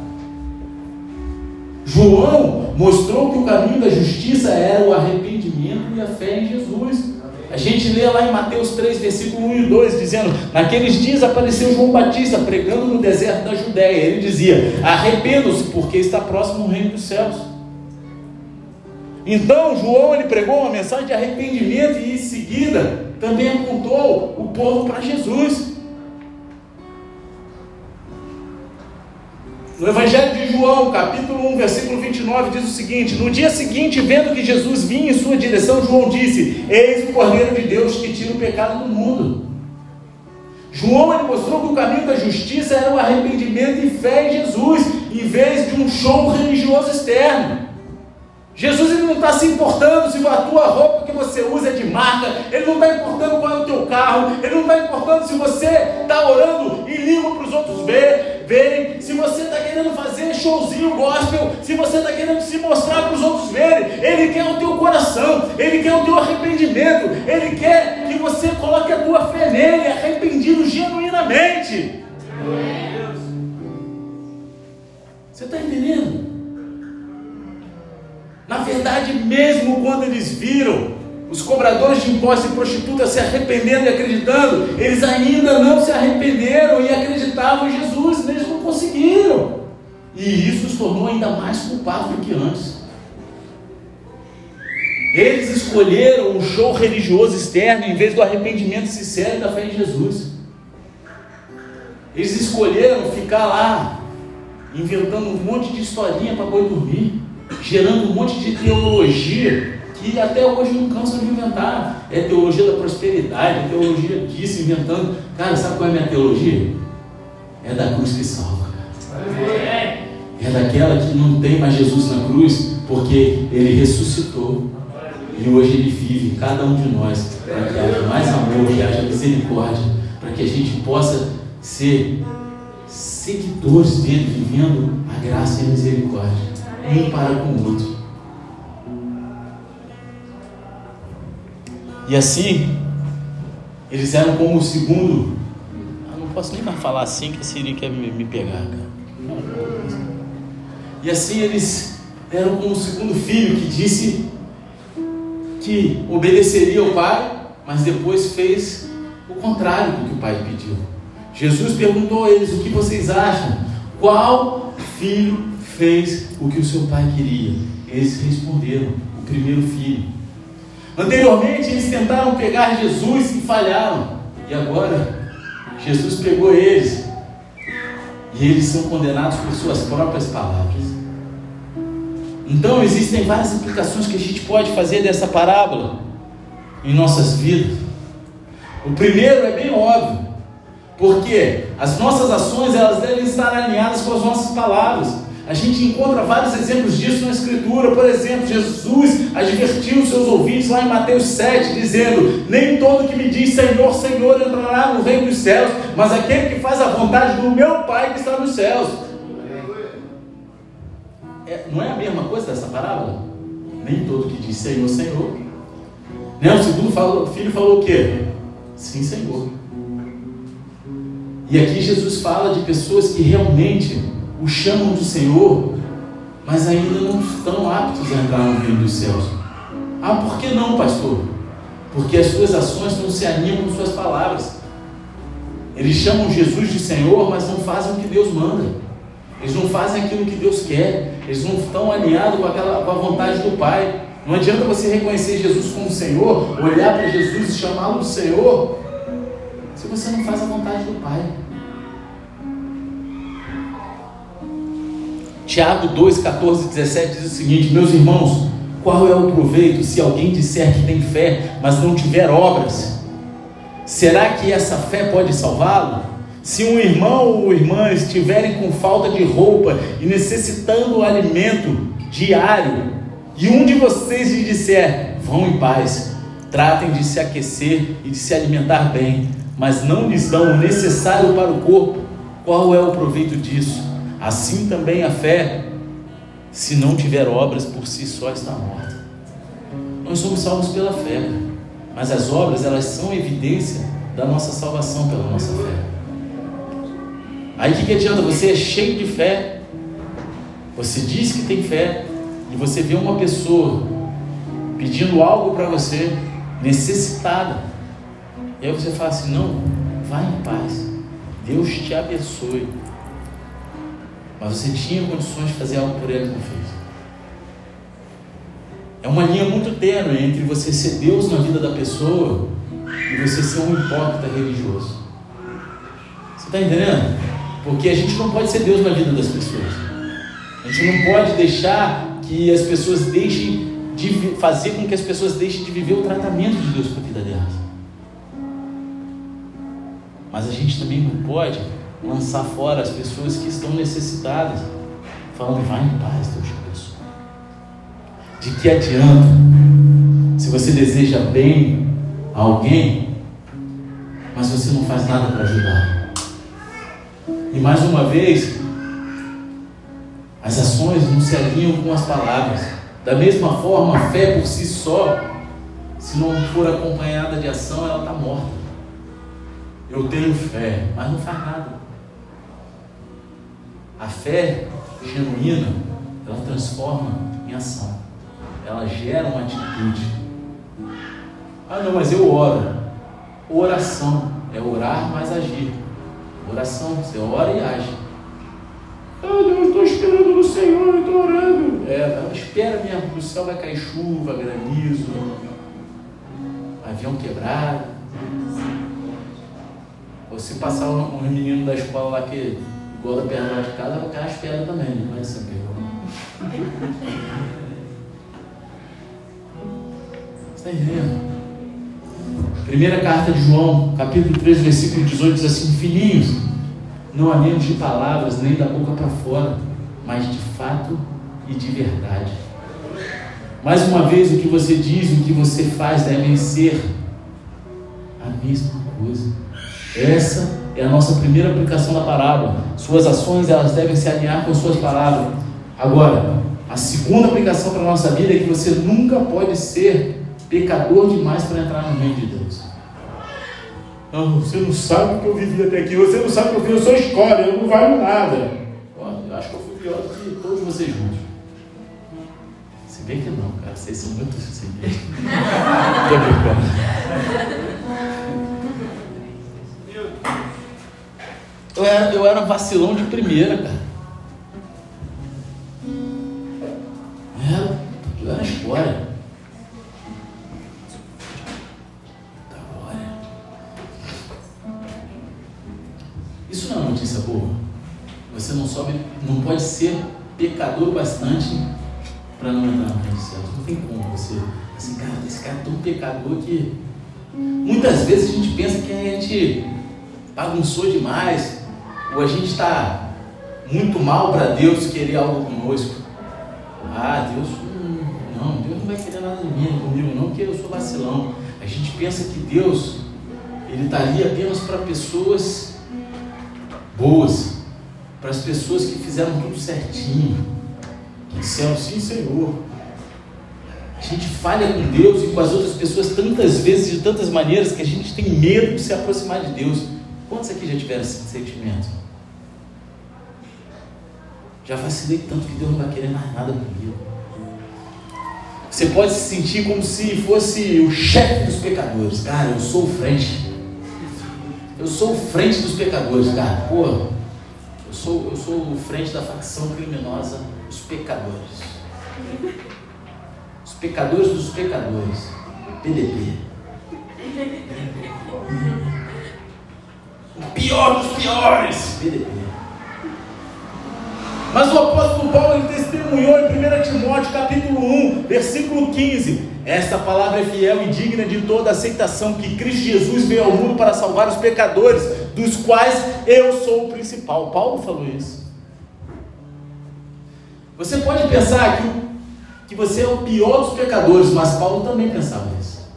João mostrou que o caminho da justiça era o arrependimento e a fé em Jesus. A gente lê lá em Mateus 3, versículo 1 e 2, dizendo: Naqueles dias apareceu João Batista pregando no deserto da Judéia. Ele dizia: Arrependam-se, porque está próximo o reino dos céus. Então João ele pregou uma mensagem de arrependimento e em seguida também apontou o povo para Jesus. No Evangelho de João, capítulo 1, versículo 29, diz o seguinte: No dia seguinte, vendo que Jesus vinha em sua direção, João disse: Eis o Cordeiro de Deus que tira o pecado do mundo. João ele mostrou que o caminho da justiça era o arrependimento e fé em Jesus, em vez de um show religioso externo. Jesus ele não está se importando se a tua roupa que você usa é de marca, ele não está importando qual é o teu carro, ele não está importando se você está orando em língua para os outros ver, verem, se você está querendo fazer showzinho gospel, se você está querendo se mostrar para os outros verem, ele quer o teu coração, ele quer o teu arrependimento, ele quer que você coloque a tua fé nele, arrependido genuinamente. Você está entendendo? Na verdade, mesmo quando eles viram os cobradores de impostos e prostitutas se arrependendo e acreditando, eles ainda não se arrependeram e acreditavam em Jesus, eles não conseguiram. E isso os tornou ainda mais culpados do que antes. Eles escolheram um show religioso externo em vez do arrependimento sincero e da fé em Jesus. Eles escolheram ficar lá, inventando um monte de historinha para boi dormir gerando um monte de teologia que até hoje não cansam de inventar. É teologia da prosperidade, é teologia disso, inventando. Cara, sabe qual é a minha teologia? É da cruz que salva, cara. É daquela que não tem mais Jesus na cruz, porque ele ressuscitou. E hoje ele vive em cada um de nós, para que haja mais amor, que haja misericórdia, para que a gente possa ser seguidores dele, vivendo a graça e a misericórdia, um para com o outro. E assim, eles eram como o segundo. Eu não posso nem mais falar assim, que a Siri quer me, me pegar, cara. E assim eles eram como o segundo filho que disse que obedeceria ao pai, mas depois fez o contrário do que o pai pediu. Jesus perguntou a eles: O que vocês acham? Qual filho fez o que o seu pai queria? Eles responderam: O primeiro filho. Anteriormente eles tentaram pegar Jesus e falharam. E agora Jesus pegou eles. E eles são condenados por suas próprias palavras. Então existem várias implicações que a gente pode fazer dessa parábola em nossas vidas. O primeiro é bem óbvio, porque as nossas ações elas devem estar alinhadas com as nossas palavras. A gente encontra vários exemplos disso na Escritura. Por exemplo, Jesus advertiu seus ouvintes lá em Mateus 7, dizendo: Nem todo que me diz Senhor, Senhor entrará no reino dos céus, mas aquele que faz a vontade do meu Pai que está nos céus. É, não é a mesma coisa dessa parábola? Nem todo que diz Senhor, Senhor. Né? O segundo falou, filho falou o quê? Sim, Senhor. E aqui Jesus fala de pessoas que realmente o chamam de Senhor, mas ainda não estão aptos a entrar no reino dos céus. Ah, por que não, pastor? Porque as suas ações não se alinham com suas palavras. Eles chamam Jesus de Senhor, mas não fazem o que Deus manda. Eles não fazem aquilo que Deus quer. Eles não estão alinhados com, aquela, com a vontade do Pai. Não adianta você reconhecer Jesus como Senhor, olhar para Jesus e chamá-lo Senhor, se você não faz a vontade do Pai. Tiago 2, 14 e 17 diz o seguinte: Meus irmãos, qual é o proveito se alguém disser que tem fé, mas não tiver obras? Será que essa fé pode salvá-lo? Se um irmão ou irmã estiverem com falta de roupa e necessitando alimento diário, e um de vocês lhe disser: Vão em paz, tratem de se aquecer e de se alimentar bem, mas não lhes dão o necessário para o corpo, qual é o proveito disso? Assim também a fé, se não tiver obras, por si só está morta. Nós somos salvos pela fé, mas as obras elas são evidência da nossa salvação pela nossa fé. Aí o que, que adianta? Você é cheio de fé, você diz que tem fé, e você vê uma pessoa pedindo algo para você, necessitada, e aí você fala assim: não, vai em paz, Deus te abençoe. Mas você tinha condições de fazer algo por ele e não fez. É uma linha muito tênue entre você ser Deus na vida da pessoa e você ser um hipócrita religioso. Você está entendendo? Porque a gente não pode ser Deus na vida das pessoas. A gente não pode deixar que as pessoas deixem de fazer com que as pessoas deixem de viver o tratamento de Deus para a vida delas. Mas a gente também não pode lançar fora as pessoas que estão necessitadas, falando, vai em paz, Deus te abençoe. De que adianta, se você deseja bem a alguém, mas você não faz nada para ajudar? E mais uma vez, as ações não se alinham com as palavras. Da mesma forma, a fé por si só, se não for acompanhada de ação, ela está morta. Eu tenho fé, mas não faz nada. A fé genuína, ela transforma em ação. Ela gera uma atitude. Ah, não, mas eu oro. Oração é orar, mas agir. Oração, você ora e age. Ah, Deus, estou esperando no Senhor, estou orando. É, espera minha, no céu vai cair chuva, granizo, avião quebrado. Passar um, um menino da escola lá que igual da perna de casa, cair as pedras também, não vai saber. Você está entendendo? Primeira carta de João, capítulo 3, versículo 18, diz assim: Filhinhos, não anemos de palavras nem da boca para fora, mas de fato e de verdade. Mais uma vez, o que você diz e o que você faz devem ser a mesma coisa. Essa é a nossa primeira aplicação da parábola. Suas ações elas devem se alinhar com suas palavras. Agora, a segunda aplicação para a nossa vida é que você nunca pode ser pecador demais para entrar no reino de Deus. Não, você não sabe o que eu vivi até aqui, você não sabe o que eu vi, eu sou escolha, eu não valho nada. Eu acho que eu fui pior do que todos vocês juntos. Se bem que não, cara, vocês são muito. Estou <laughs> brincando. Eu era, eu era vacilão de primeira, cara. Era, eu era escória. Glória. Isso não é notícia boa. Você não sobe, não pode ser pecador bastante para não entrar no reino dos céus. Não tem como você. Assim, cara, esse cara é tão pecador que muitas vezes a gente pensa que a gente bagunçou demais, ou a gente está muito mal para Deus querer algo conosco. Ah, Deus, não, Deus não vai querer nada de mim comigo, não, porque eu sou vacilão. A gente pensa que Deus, Ele está ali apenas para pessoas boas, para as pessoas que fizeram tudo certinho, que disseram sim, Senhor. A gente falha com Deus e com as outras pessoas tantas vezes, de tantas maneiras, que a gente tem medo de se aproximar de Deus. Quantos aqui já tiveram esse sentimento? Já vacilei tanto que Deus não vai querer mais nada comigo. Você pode se sentir como se fosse o chefe dos pecadores. Cara, eu sou o frente. Eu sou o frente dos pecadores, cara. Pô, eu sou, eu sou o frente da facção criminosa, os pecadores. Os pecadores dos pecadores. PDP. O pior dos piores. PDP. Mas o apóstolo Paulo ele testemunhou em 1 Timóteo capítulo 1, versículo 15. Esta palavra é fiel e digna de toda aceitação que Cristo Jesus veio ao mundo para salvar os pecadores, dos quais eu sou o principal. Paulo falou isso. Você pode pensar que, que você é o pior dos pecadores, mas Paulo também pensava isso.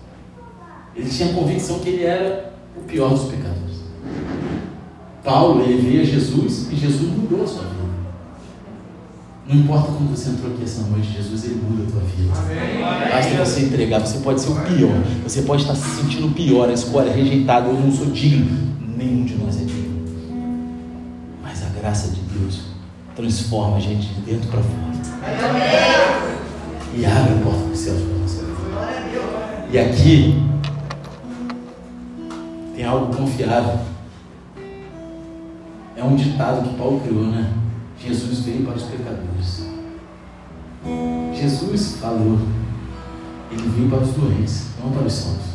Ele tinha a convicção que ele era o pior dos pecadores. Paulo, ele veio a Jesus e Jesus mudou a sua vida. Não importa como você entrou aqui essa noite, Jesus ele muda a tua vida. Amém. Basta você entregar. Você pode ser o pior. Você pode estar se sentindo pior, a escolha rejeitado. Eu não sou digno. Nenhum de nós é digno. Mas a graça de Deus transforma a gente de dentro para fora. Amém. E abre a porta dos céus para você. E aqui tem algo confiável. É um ditado que Paulo criou, né? Jesus veio para os pecadores. Jesus falou, ele veio para os doentes, não para os santos.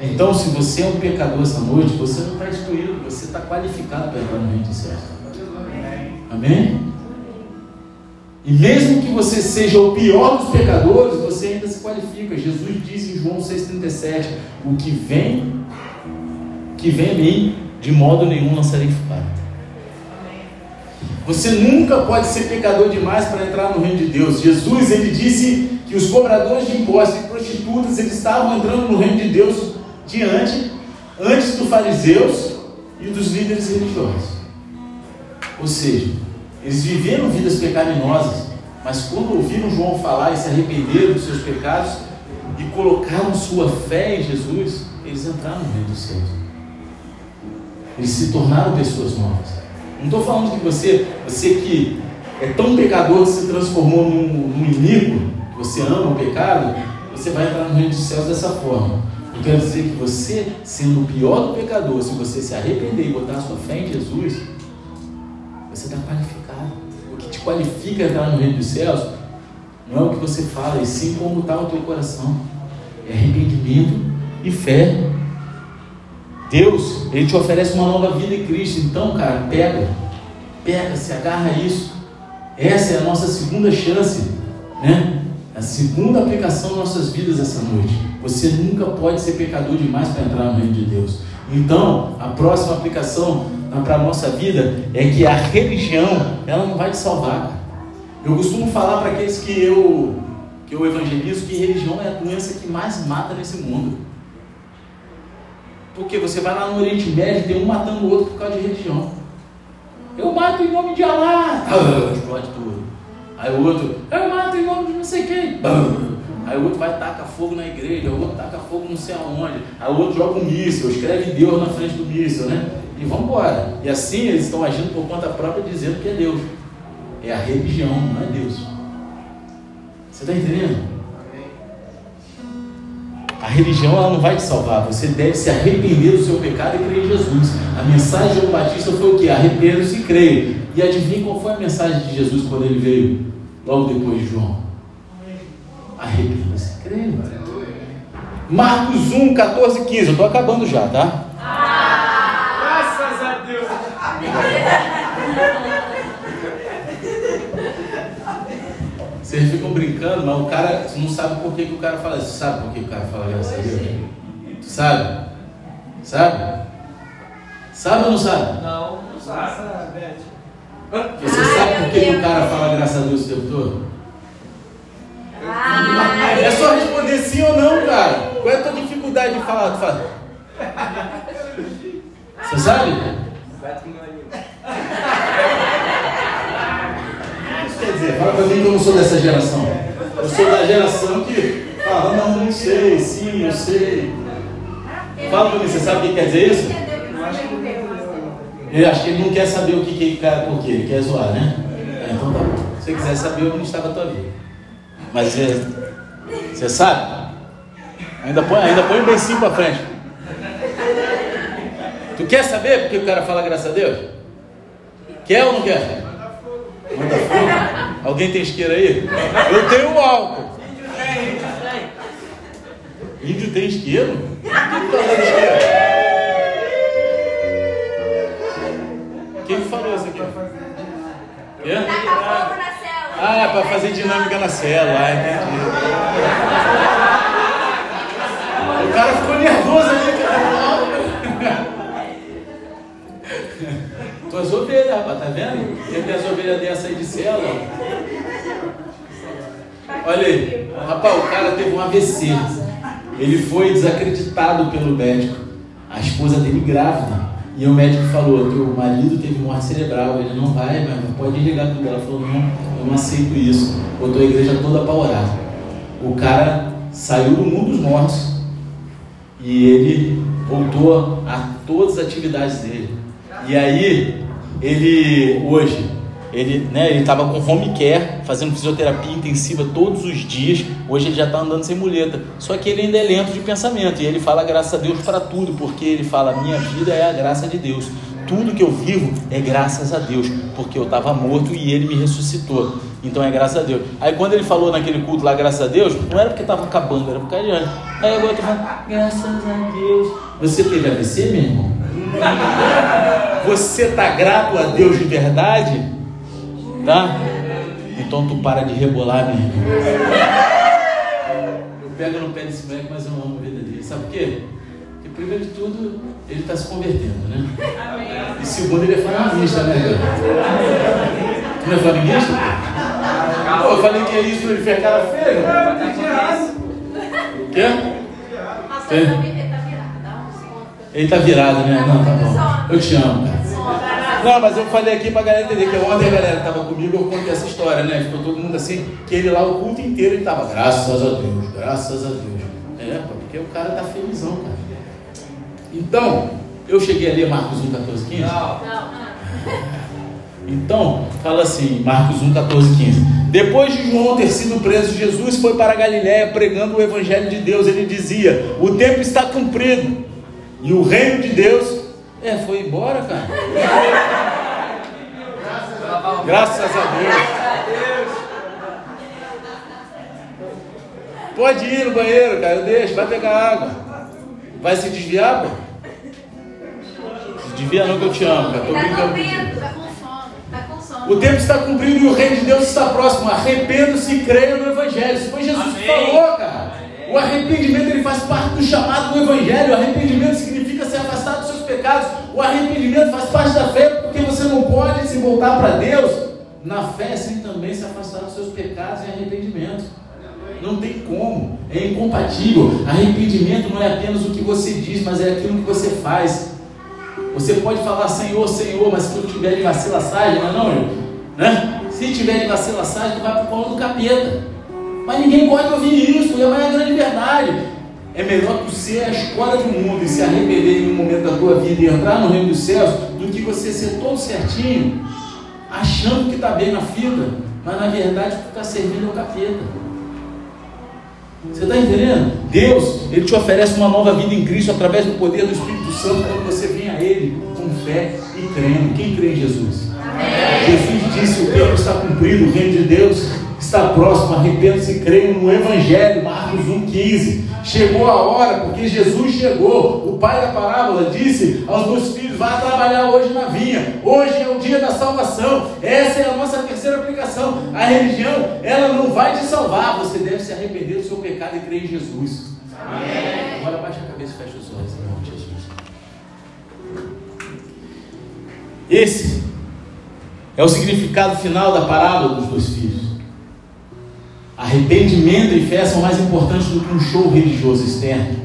Então, se você é um pecador essa noite, você não está excluído, você está qualificado para entrar no reino dos céus. Amém? E mesmo que você seja o pior dos pecadores, você ainda se qualifica. Jesus disse em João 6,37: O que vem, que vem a mim, de modo nenhum lançarei fora. Você nunca pode ser pecador demais para entrar no reino de Deus. Jesus ele disse que os cobradores de impostos e prostitutas eles estavam entrando no reino de Deus diante, antes dos fariseus e dos líderes religiosos. Ou seja, eles viveram vidas pecaminosas, mas quando ouviram João falar e se arrependeram dos seus pecados e colocaram sua fé em Jesus, eles entraram no reino dos céus. Eles se tornaram pessoas novas. Não estou falando que você, você que é tão pecador que se transformou num, num que você ama o pecado, você vai entrar no reino dos céus dessa forma. Eu quero dizer que você, sendo o pior do pecador, se você se arrepender e botar a sua fé em Jesus, você está qualificado. O que te qualifica a entrar no reino dos céus não é o que você fala, e sim como está o teu coração. É arrependimento e fé. Deus, Ele te oferece uma nova vida em Cristo. Então, cara, pega, pega, se agarra a isso. Essa é a nossa segunda chance, né? A segunda aplicação das nossas vidas essa noite. Você nunca pode ser pecador demais para entrar no reino de Deus. Então, a próxima aplicação para a nossa vida é que a religião, ela não vai te salvar. Eu costumo falar para aqueles que eu, que eu evangelizo que religião é a doença que mais mata nesse mundo. Porque você vai lá no Oriente Médio, tem um matando o outro por causa de religião. Eu mato em nome de Alá. Ah, explode tudo. Aí o outro, eu mato em nome de não sei quem. Aí o outro vai tacar fogo na igreja, o outro taca fogo não sei aonde. Aí o outro joga um míssil, escreve Deus na frente do míssil, né? E vamos embora. E assim eles estão agindo por conta própria, dizendo que é Deus. É a religião, não é Deus. Você está entendendo? A religião ela não vai te salvar. Você deve se arrepender do seu pecado e crer em Jesus. A mensagem de João Batista foi o que? Arrependa-se e creia. E adivinha qual foi a mensagem de Jesus quando ele veio? Logo depois de João. Arrependa-se e creia. Marcos 1, 14, 15. Eu estou acabando já, tá? Graças a Deus. Vocês ficam brincando, mas o cara você não sabe por que, que o cara fala isso. Sabe por que o cara fala graças a Deus? Sabe? Sabe? Sabe ou não sabe? Não, não sabe. Você sabe por que, que o cara fala graças a Deus o tempo todo? É só responder sim ou não, cara. Qual é a tua dificuldade de falar? Tu fala. <laughs> Você sabe? Isso que eu não sou dessa geração. Eu sou da geração que fala, não, não sei, sim, eu sei. Fala pra mim, você sabe o que quer dizer isso? Eu acho que ele não quer saber o que, que ele quer, por quê, ele quer zoar, né? É, então tá bom. Se você quiser saber, eu não estava a tua vida. Mas é, você sabe? Ainda põe, ainda põe o bencinho pra frente. Tu quer saber por que o cara fala graças a Deus? Quer ou não quer? Alguém tem isqueiro aí? Eu tenho álcool. Índio tem isqueiro? Por que tu tá dando isqueiro? Quem que falou isso aqui? Célula. Ah, é para fazer dinâmica na célula, ah, entendi. O cara ficou nervoso ali, cara. Tuas ovelhas, rapaz, tá vendo? Tem as ovelhas dessa aí de célula. Olha aí, rapaz, o cara teve um AVC. Ele foi desacreditado pelo médico. A esposa dele grávida. E o médico falou: Teu marido teve morte cerebral, ele não vai, mas pode ligar tudo. Ela falou: Não, eu não aceito isso. Botou a igreja toda para orar. O cara saiu do mundo dos mortos e ele voltou a todas as atividades dele. E aí, ele hoje, ele né, estava com home care, fazendo fisioterapia intensiva todos os dias. Hoje ele já está andando sem muleta. Só que ele ainda é lento de pensamento. E ele fala graças a Deus para tudo, porque ele fala: Minha vida é a graça de Deus. Tudo que eu vivo é graças a Deus, porque eu estava morto e ele me ressuscitou. Então é graças a Deus. Aí quando ele falou naquele culto lá, graças a Deus, não era porque estava acabando, era por causa de. Aí agora eu tô falando, graças a Deus. Você teve AVC, meu irmão? <laughs> Você tá grato a Deus de verdade? Tá? Então tu para de rebolar, meu irmão. Eu pego no pé desse moleque, mas eu não amo a vida dele. Sabe por quê? Porque primeiro de tudo, ele está se convertendo, né? E segundo, ele é flamenguista, né, não é flamenguista? Pô, eu falei que é isso, ele fez cara feia. Quê? Nossa, ele virado. Dá segundo. Ele tá virado, né? Não, tá bom. Eu te amo. Não, mas eu falei aqui pra galera entender que ontem a galera tava comigo, eu contei essa história, né? Ficou todo mundo assim, que ele lá o culto inteiro ele tava, graças a Deus, graças a Deus. É, porque o cara tá felizão, cara. Então, eu cheguei a ler Marcos 1, 14, 15. Não. Não. Então, fala assim, Marcos 1, 14, 15. Depois de João ter sido preso, Jesus foi para a Galiléia pregando o Evangelho de Deus. Ele dizia: O tempo está cumprido e o reino de Deus. É, foi embora, cara. <laughs> Graças a Deus. Pode ir no banheiro, cara. Eu deixo, vai pegar água. Vai se desviar, pô? Se desvia não que eu te amo, cara. Tô Tá brincando tá com sono. Tá com sono. O tempo está cumprido e o reino de Deus está próximo. Arrependa-se e creia no Evangelho. Isso foi Jesus que Amém. falou, cara. O arrependimento ele faz parte do chamado do Evangelho. O arrependimento significa se afastar dos seus pecados. O arrependimento faz parte da fé, porque você não pode se voltar para Deus na fé sem também se afastar dos seus pecados em arrependimento. Não tem como. É incompatível. Arrependimento não é apenas o que você diz, mas é aquilo que você faz. Você pode falar Senhor, Senhor, mas se tu tiver de vacilaçagem, não é não, né? Se tiver de vacilaçagem, tu vai para o colo do capeta. Mas ninguém pode ouvir isso, é uma grande verdade. É melhor tu ser a escola do mundo e se arrepender em um momento da tua vida e entrar no reino dos céus, do que você ser todo certinho, achando que está bem na fila, mas na verdade tu está servindo ao capeta. Você está entendendo? Deus, Ele te oferece uma nova vida em Cristo através do poder do Espírito Santo quando você vem a Ele com fé e crendo. Quem crê em Jesus? Amém. Jesus disse: o tempo está cumprido, o reino de Deus está próximo. Arrependa-se e creia no Evangelho, Marcos 1,15. Chegou a hora, porque Jesus chegou. O pai da parábola disse aos meus filhos: vá trabalhar hoje na vinha. Hoje é o dia da salvação. Essa é a nossa terceira aplicação. A religião, ela não vai te salvar. Você deve se arrepender do seu pecado e crer em Jesus. Amém. Agora baixa a cabeça e fecha os olhos em nome de Jesus. Esse é o significado final da parábola dos dois filhos. Arrependimento e fé são mais importantes do que um show religioso externo.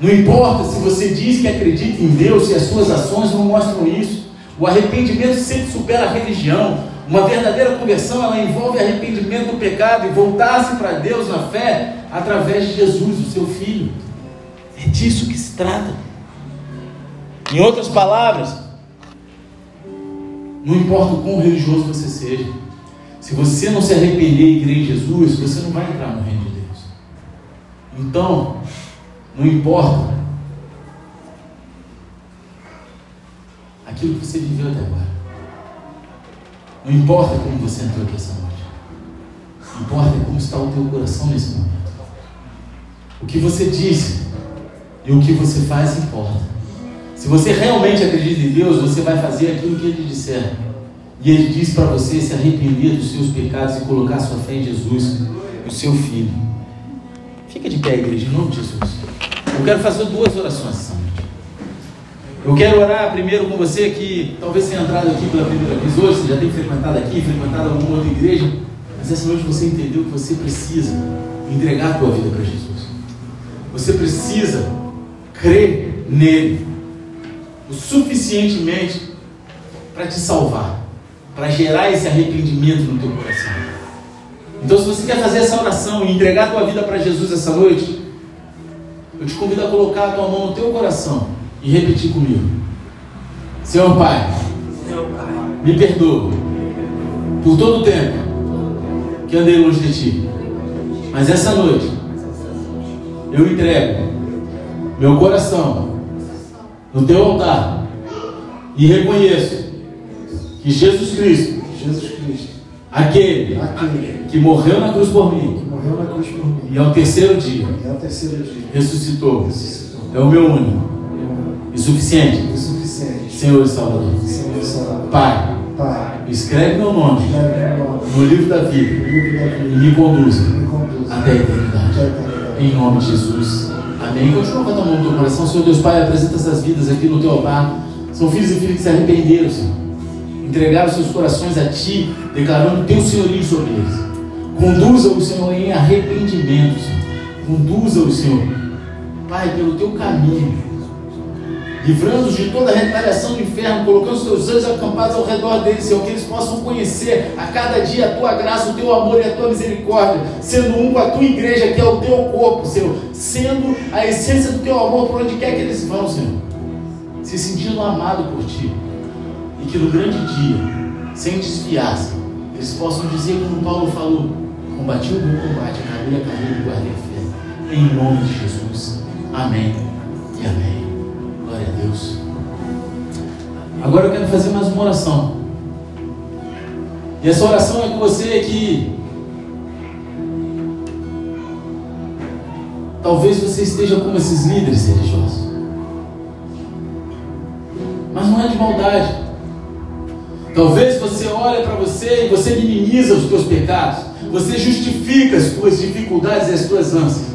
Não importa se você diz que acredita em Deus e as suas ações não mostram isso. O arrependimento sempre supera a religião. Uma verdadeira conversão ela envolve arrependimento do pecado e voltar-se para Deus na fé através de Jesus, o seu Filho. É disso que se trata. Em outras palavras, não importa o quão religioso você seja, se você não se arrepender e crer em Jesus, você não vai entrar no reino de Deus. Então, não importa aquilo que você viveu até agora. Não importa como você entrou aqui essa noite. Importa como está o teu coração nesse momento. O que você disse e o que você faz importa. Se você realmente acredita em Deus, você vai fazer aquilo que Ele disser. E ele diz para você se arrepender dos seus pecados e colocar sua fé em Jesus, o seu filho. Fica de pé, igreja, em nome de Jesus. Eu quero fazer duas orações. Eu quero orar primeiro com você que talvez tenha entrado aqui pela primeira vez hoje, você já tem frequentado aqui, frequentado alguma outra igreja, mas essa noite você entendeu que você precisa entregar a tua vida para Jesus. Você precisa crer nele o suficientemente para te salvar para gerar esse arrependimento no teu coração. Então, se você quer fazer essa oração e entregar a tua vida para Jesus essa noite, eu te convido a colocar a tua mão no teu coração e repetir comigo: Senhor Pai, me perdoa por todo o tempo que andei longe de Ti, mas essa noite eu entrego meu coração no Teu altar e reconheço que Jesus Cristo, Jesus Cristo, aquele, aquele que morreu na cruz por mim, que morreu na cruz por mim, e ao terceiro dia, e ao terceiro dia ressuscitou, ressuscitou, é o meu único e suficiente e suficiente, Senhor e Salvador. Senhor e Salvador. Pai, Pai, escreve meu nome escreve meu nome no livro da vida livro da e vida me conduza e me conduza até a até a eternidade. Em nome de Jesus. Amém. Continua com a mão no teu coração. Senhor Deus Pai, apresenta essas vidas aqui no teu altar. São filhos e filhas que se arrependeram, Senhor entregaram seus corações a Ti, declarando Teu senhorio sobre eles. Conduza-o, Senhor, em arrependimento, Senhor. Conduza-o, Senhor, Pai, pelo Teu caminho, livrando-os de toda a retaliação do inferno, colocando os Teus anjos acampados ao redor deles, Senhor, que eles possam conhecer a cada dia a Tua graça, o Teu amor e a Tua misericórdia, sendo um com a Tua igreja, que é o Teu corpo, Senhor, sendo a essência do Teu amor por onde quer que eles vão, Senhor, se sentindo amado por Ti e que no grande dia, sem desviar eles possam dizer como Paulo falou: combati o bom combate, acabei a carreira e guardei a fé. Em nome de Jesus. Amém e amém. Glória a Deus. Agora eu quero fazer mais uma oração. E essa oração é com você que talvez você esteja como esses líderes religiosos. Mas não é de maldade. Talvez você olhe para você e você minimiza os teus pecados. Você justifica as tuas dificuldades e as tuas ânsias.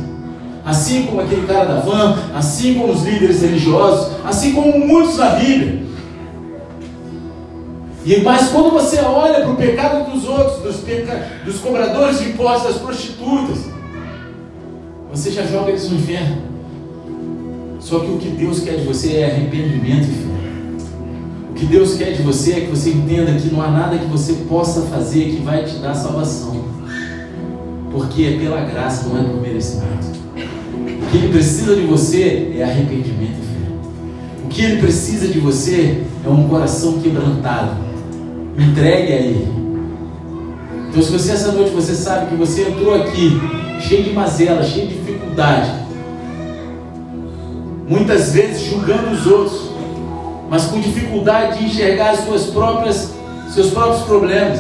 Assim como aquele cara da van, assim como os líderes religiosos, assim como muitos na Bíblia. E mas quando você olha para o pecado dos outros, dos, peca... dos cobradores de impostos, das prostitutas, você já joga eles no inferno. Só que o que Deus quer de você é arrependimento e que Deus quer de você é que você entenda que não há nada que você possa fazer que vai te dar salvação. Porque é pela graça, não é por merecimento. O que Ele precisa de você é arrependimento e fé. O que Ele precisa de você é um coração quebrantado. Entregue a Ele. Então, se você essa noite você sabe que você entrou aqui cheio de mazela, cheio de dificuldade, muitas vezes julgando os outros, mas com dificuldade de enxergar as suas próprias, seus próprios problemas.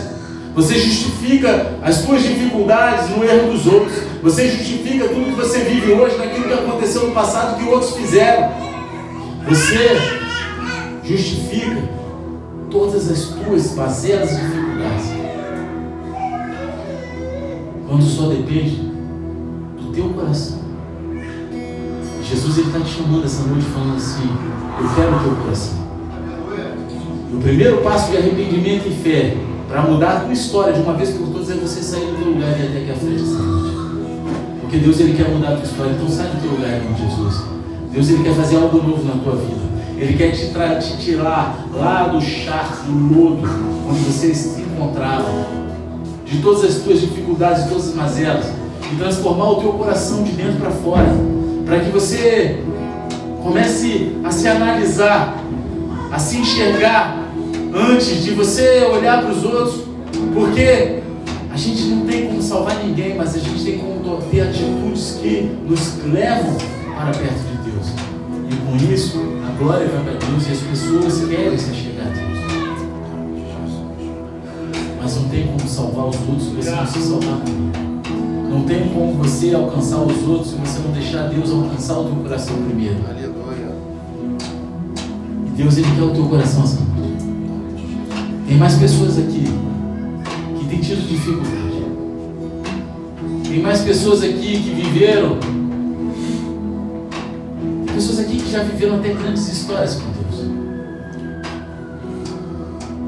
Você justifica as suas dificuldades no erro dos outros. Você justifica tudo que você vive hoje naquilo que aconteceu no passado que outros fizeram. Você justifica todas as tuas mazelas e dificuldades. Quando só depende do teu coração. Jesus está te chamando essa noite falando assim, eu quero o teu coração. O primeiro passo de arrependimento e fé para mudar a tua história de uma vez por todas é você sair do teu lugar e até aqui à frente noite. Porque Deus ele quer mudar a tua história, então sai do teu lugar de Jesus. Deus ele quer fazer algo novo na tua vida. Ele quer te, te tirar lá do charco, do lodo, onde você se encontrava, de todas as tuas dificuldades, de todas as mazelas, e transformar o teu coração de dentro para fora, para que você comece a se analisar, a se enxergar antes de você olhar para os outros, porque a gente não tem como salvar ninguém, mas a gente tem como ter atitudes que nos levam para perto de Deus. E com isso, a glória vai para Deus e as pessoas querem se chegar a Deus. Mas não tem como salvar os outros se você não se salvar primeiro. Não tem como você alcançar os outros se você não deixar Deus alcançar o teu coração primeiro. Aleluia. E Deus ele quer o teu coração assim. Tem mais pessoas aqui que têm tido dificuldade. Tem mais pessoas aqui que viveram. Tem pessoas aqui que já viveram até grandes histórias com Deus.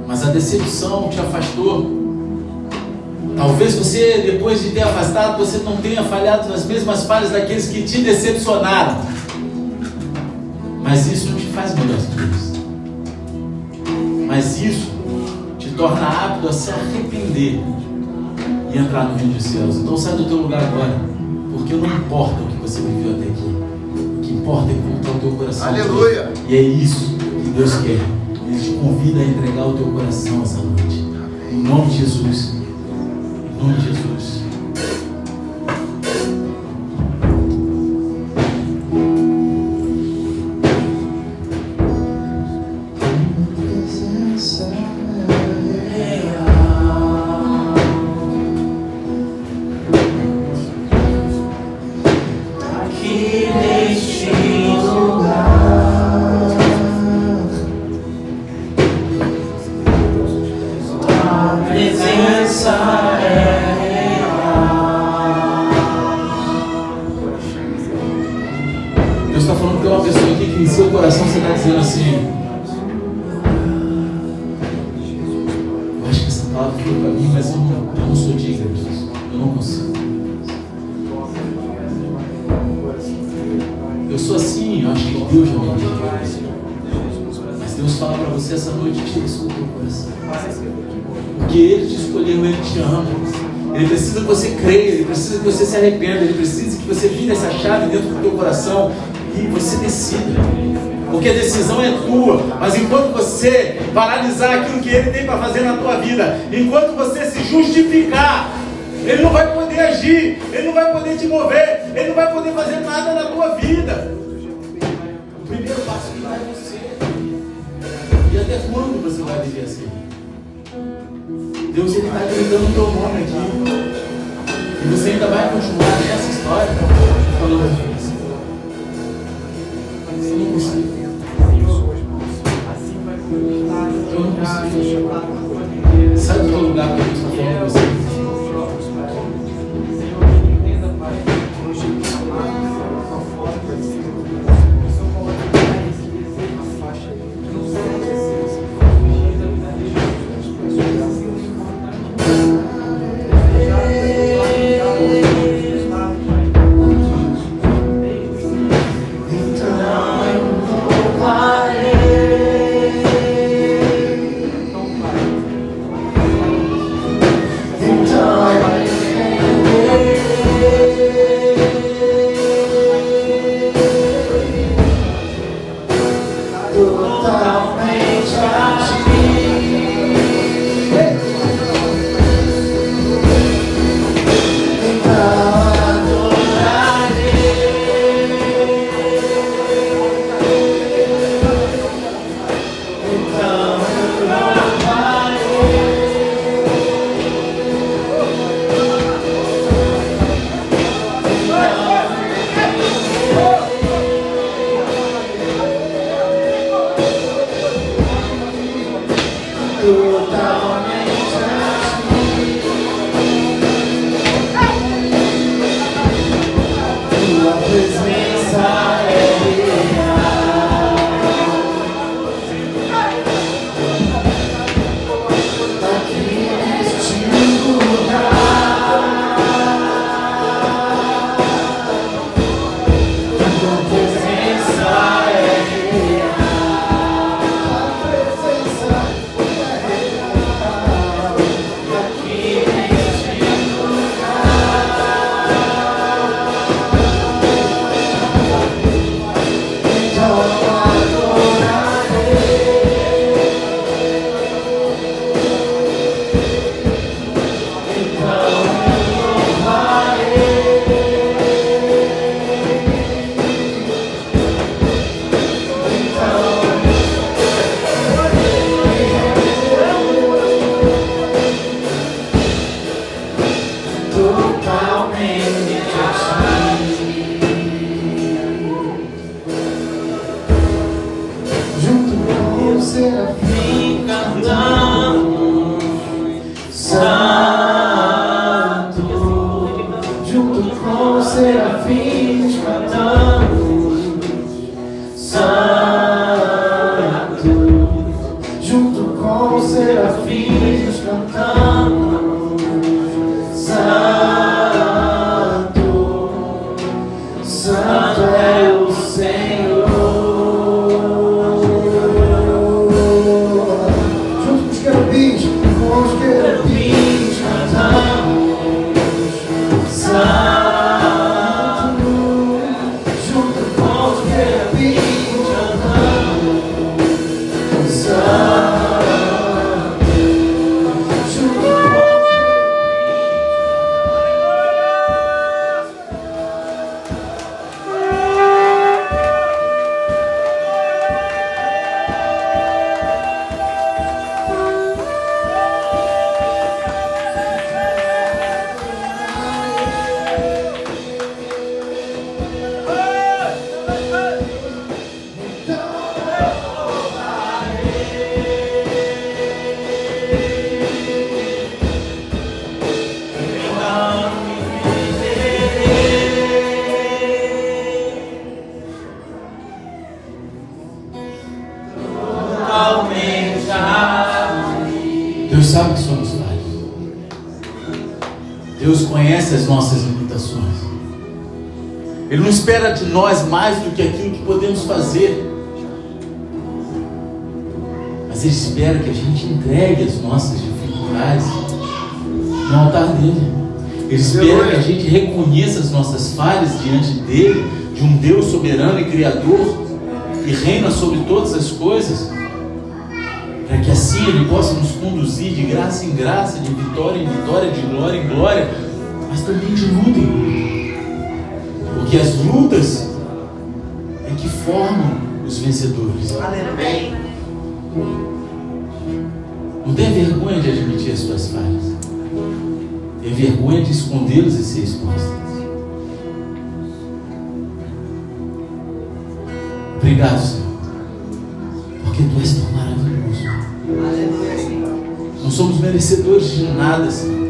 Mas a decepção te afastou. Talvez você, depois de ter afastado, você não tenha falhado nas mesmas falhas daqueles que te decepcionaram. Mas isso não te faz melhor que Deus. Mas isso torna apto a se arrepender e entrar no reino dos céus. Então sai do teu lugar agora, porque não importa o que você viveu até aqui. O que importa é como está o teu coração. Aleluia. E é isso que Deus quer. Ele te convida a entregar o teu coração essa noite. Em nome de Jesus. Em nome de Jesus. Fazer na tua vida, enquanto você se justificar, Ele não vai poder agir, Ele não vai poder te mover, Ele não vai poder fazer nada na tua vida. O primeiro passo que vai você. E até quando você vai viver assim? Deus ele está gritando o teu nome aqui. E você ainda vai continuar nessa história falando Sai do teu lugar nós mais do que aquilo que podemos fazer. Mas Ele espera que a gente entregue as nossas dificuldades no altar dele. Ele espera que a gente reconheça as nossas falhas diante dele, de um Deus soberano e criador, que reina sobre todas as coisas para que assim Ele possa nos conduzir de graça em graça, de vitória em vitória, de glória em glória, mas também de luta em luta. Porque as lutas é que formam os vencedores. Não tenha vergonha de admitir as suas falhas. Tenha vergonha de escondê-las e ser exposta. Obrigado, Senhor. Porque Tu és tão maravilhoso. Não somos merecedores de nada, Senhor.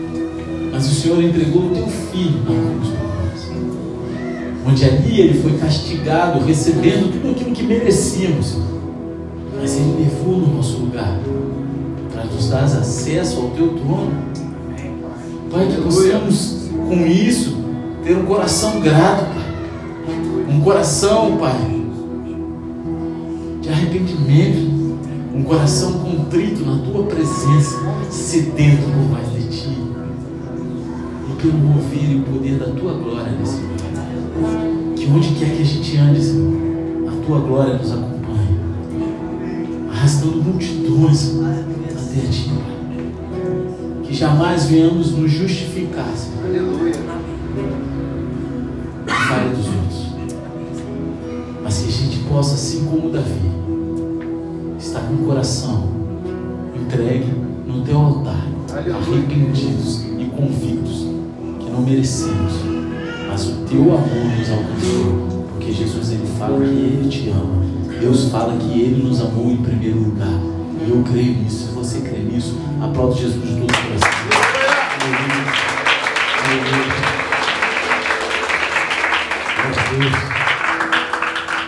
Mas o Senhor entregou o Teu Filho na cruz. Onde ali Ele foi castigado, recebendo tudo aquilo que merecíamos. Mas Ele levou no nosso lugar para nos dar acesso ao Teu trono. Pai, que possamos com isso ter um coração grato, Pai. Um coração, Pai, de arrependimento. Um coração contrito na Tua presença, sedento por mais de Ti. E pelo mover e o poder da Tua glória nesse lugar. Que onde quer que a gente ande, Senhor, a Tua glória nos acompanhe. arrastando multidões até a ti, Pai. Que jamais venhamos nos justificar, Senhor, Aleluia. falha dos outros. Mas que a gente possa, assim como Davi, estar com o coração entregue no teu altar, arrependidos e convictos que não merecemos, teu amor nos alcançou, porque Jesus ele fala que ele te ama. Deus fala que ele nos amou em primeiro lugar. E eu creio nisso. Se você crê nisso, aplaude Jesus de todo o coração.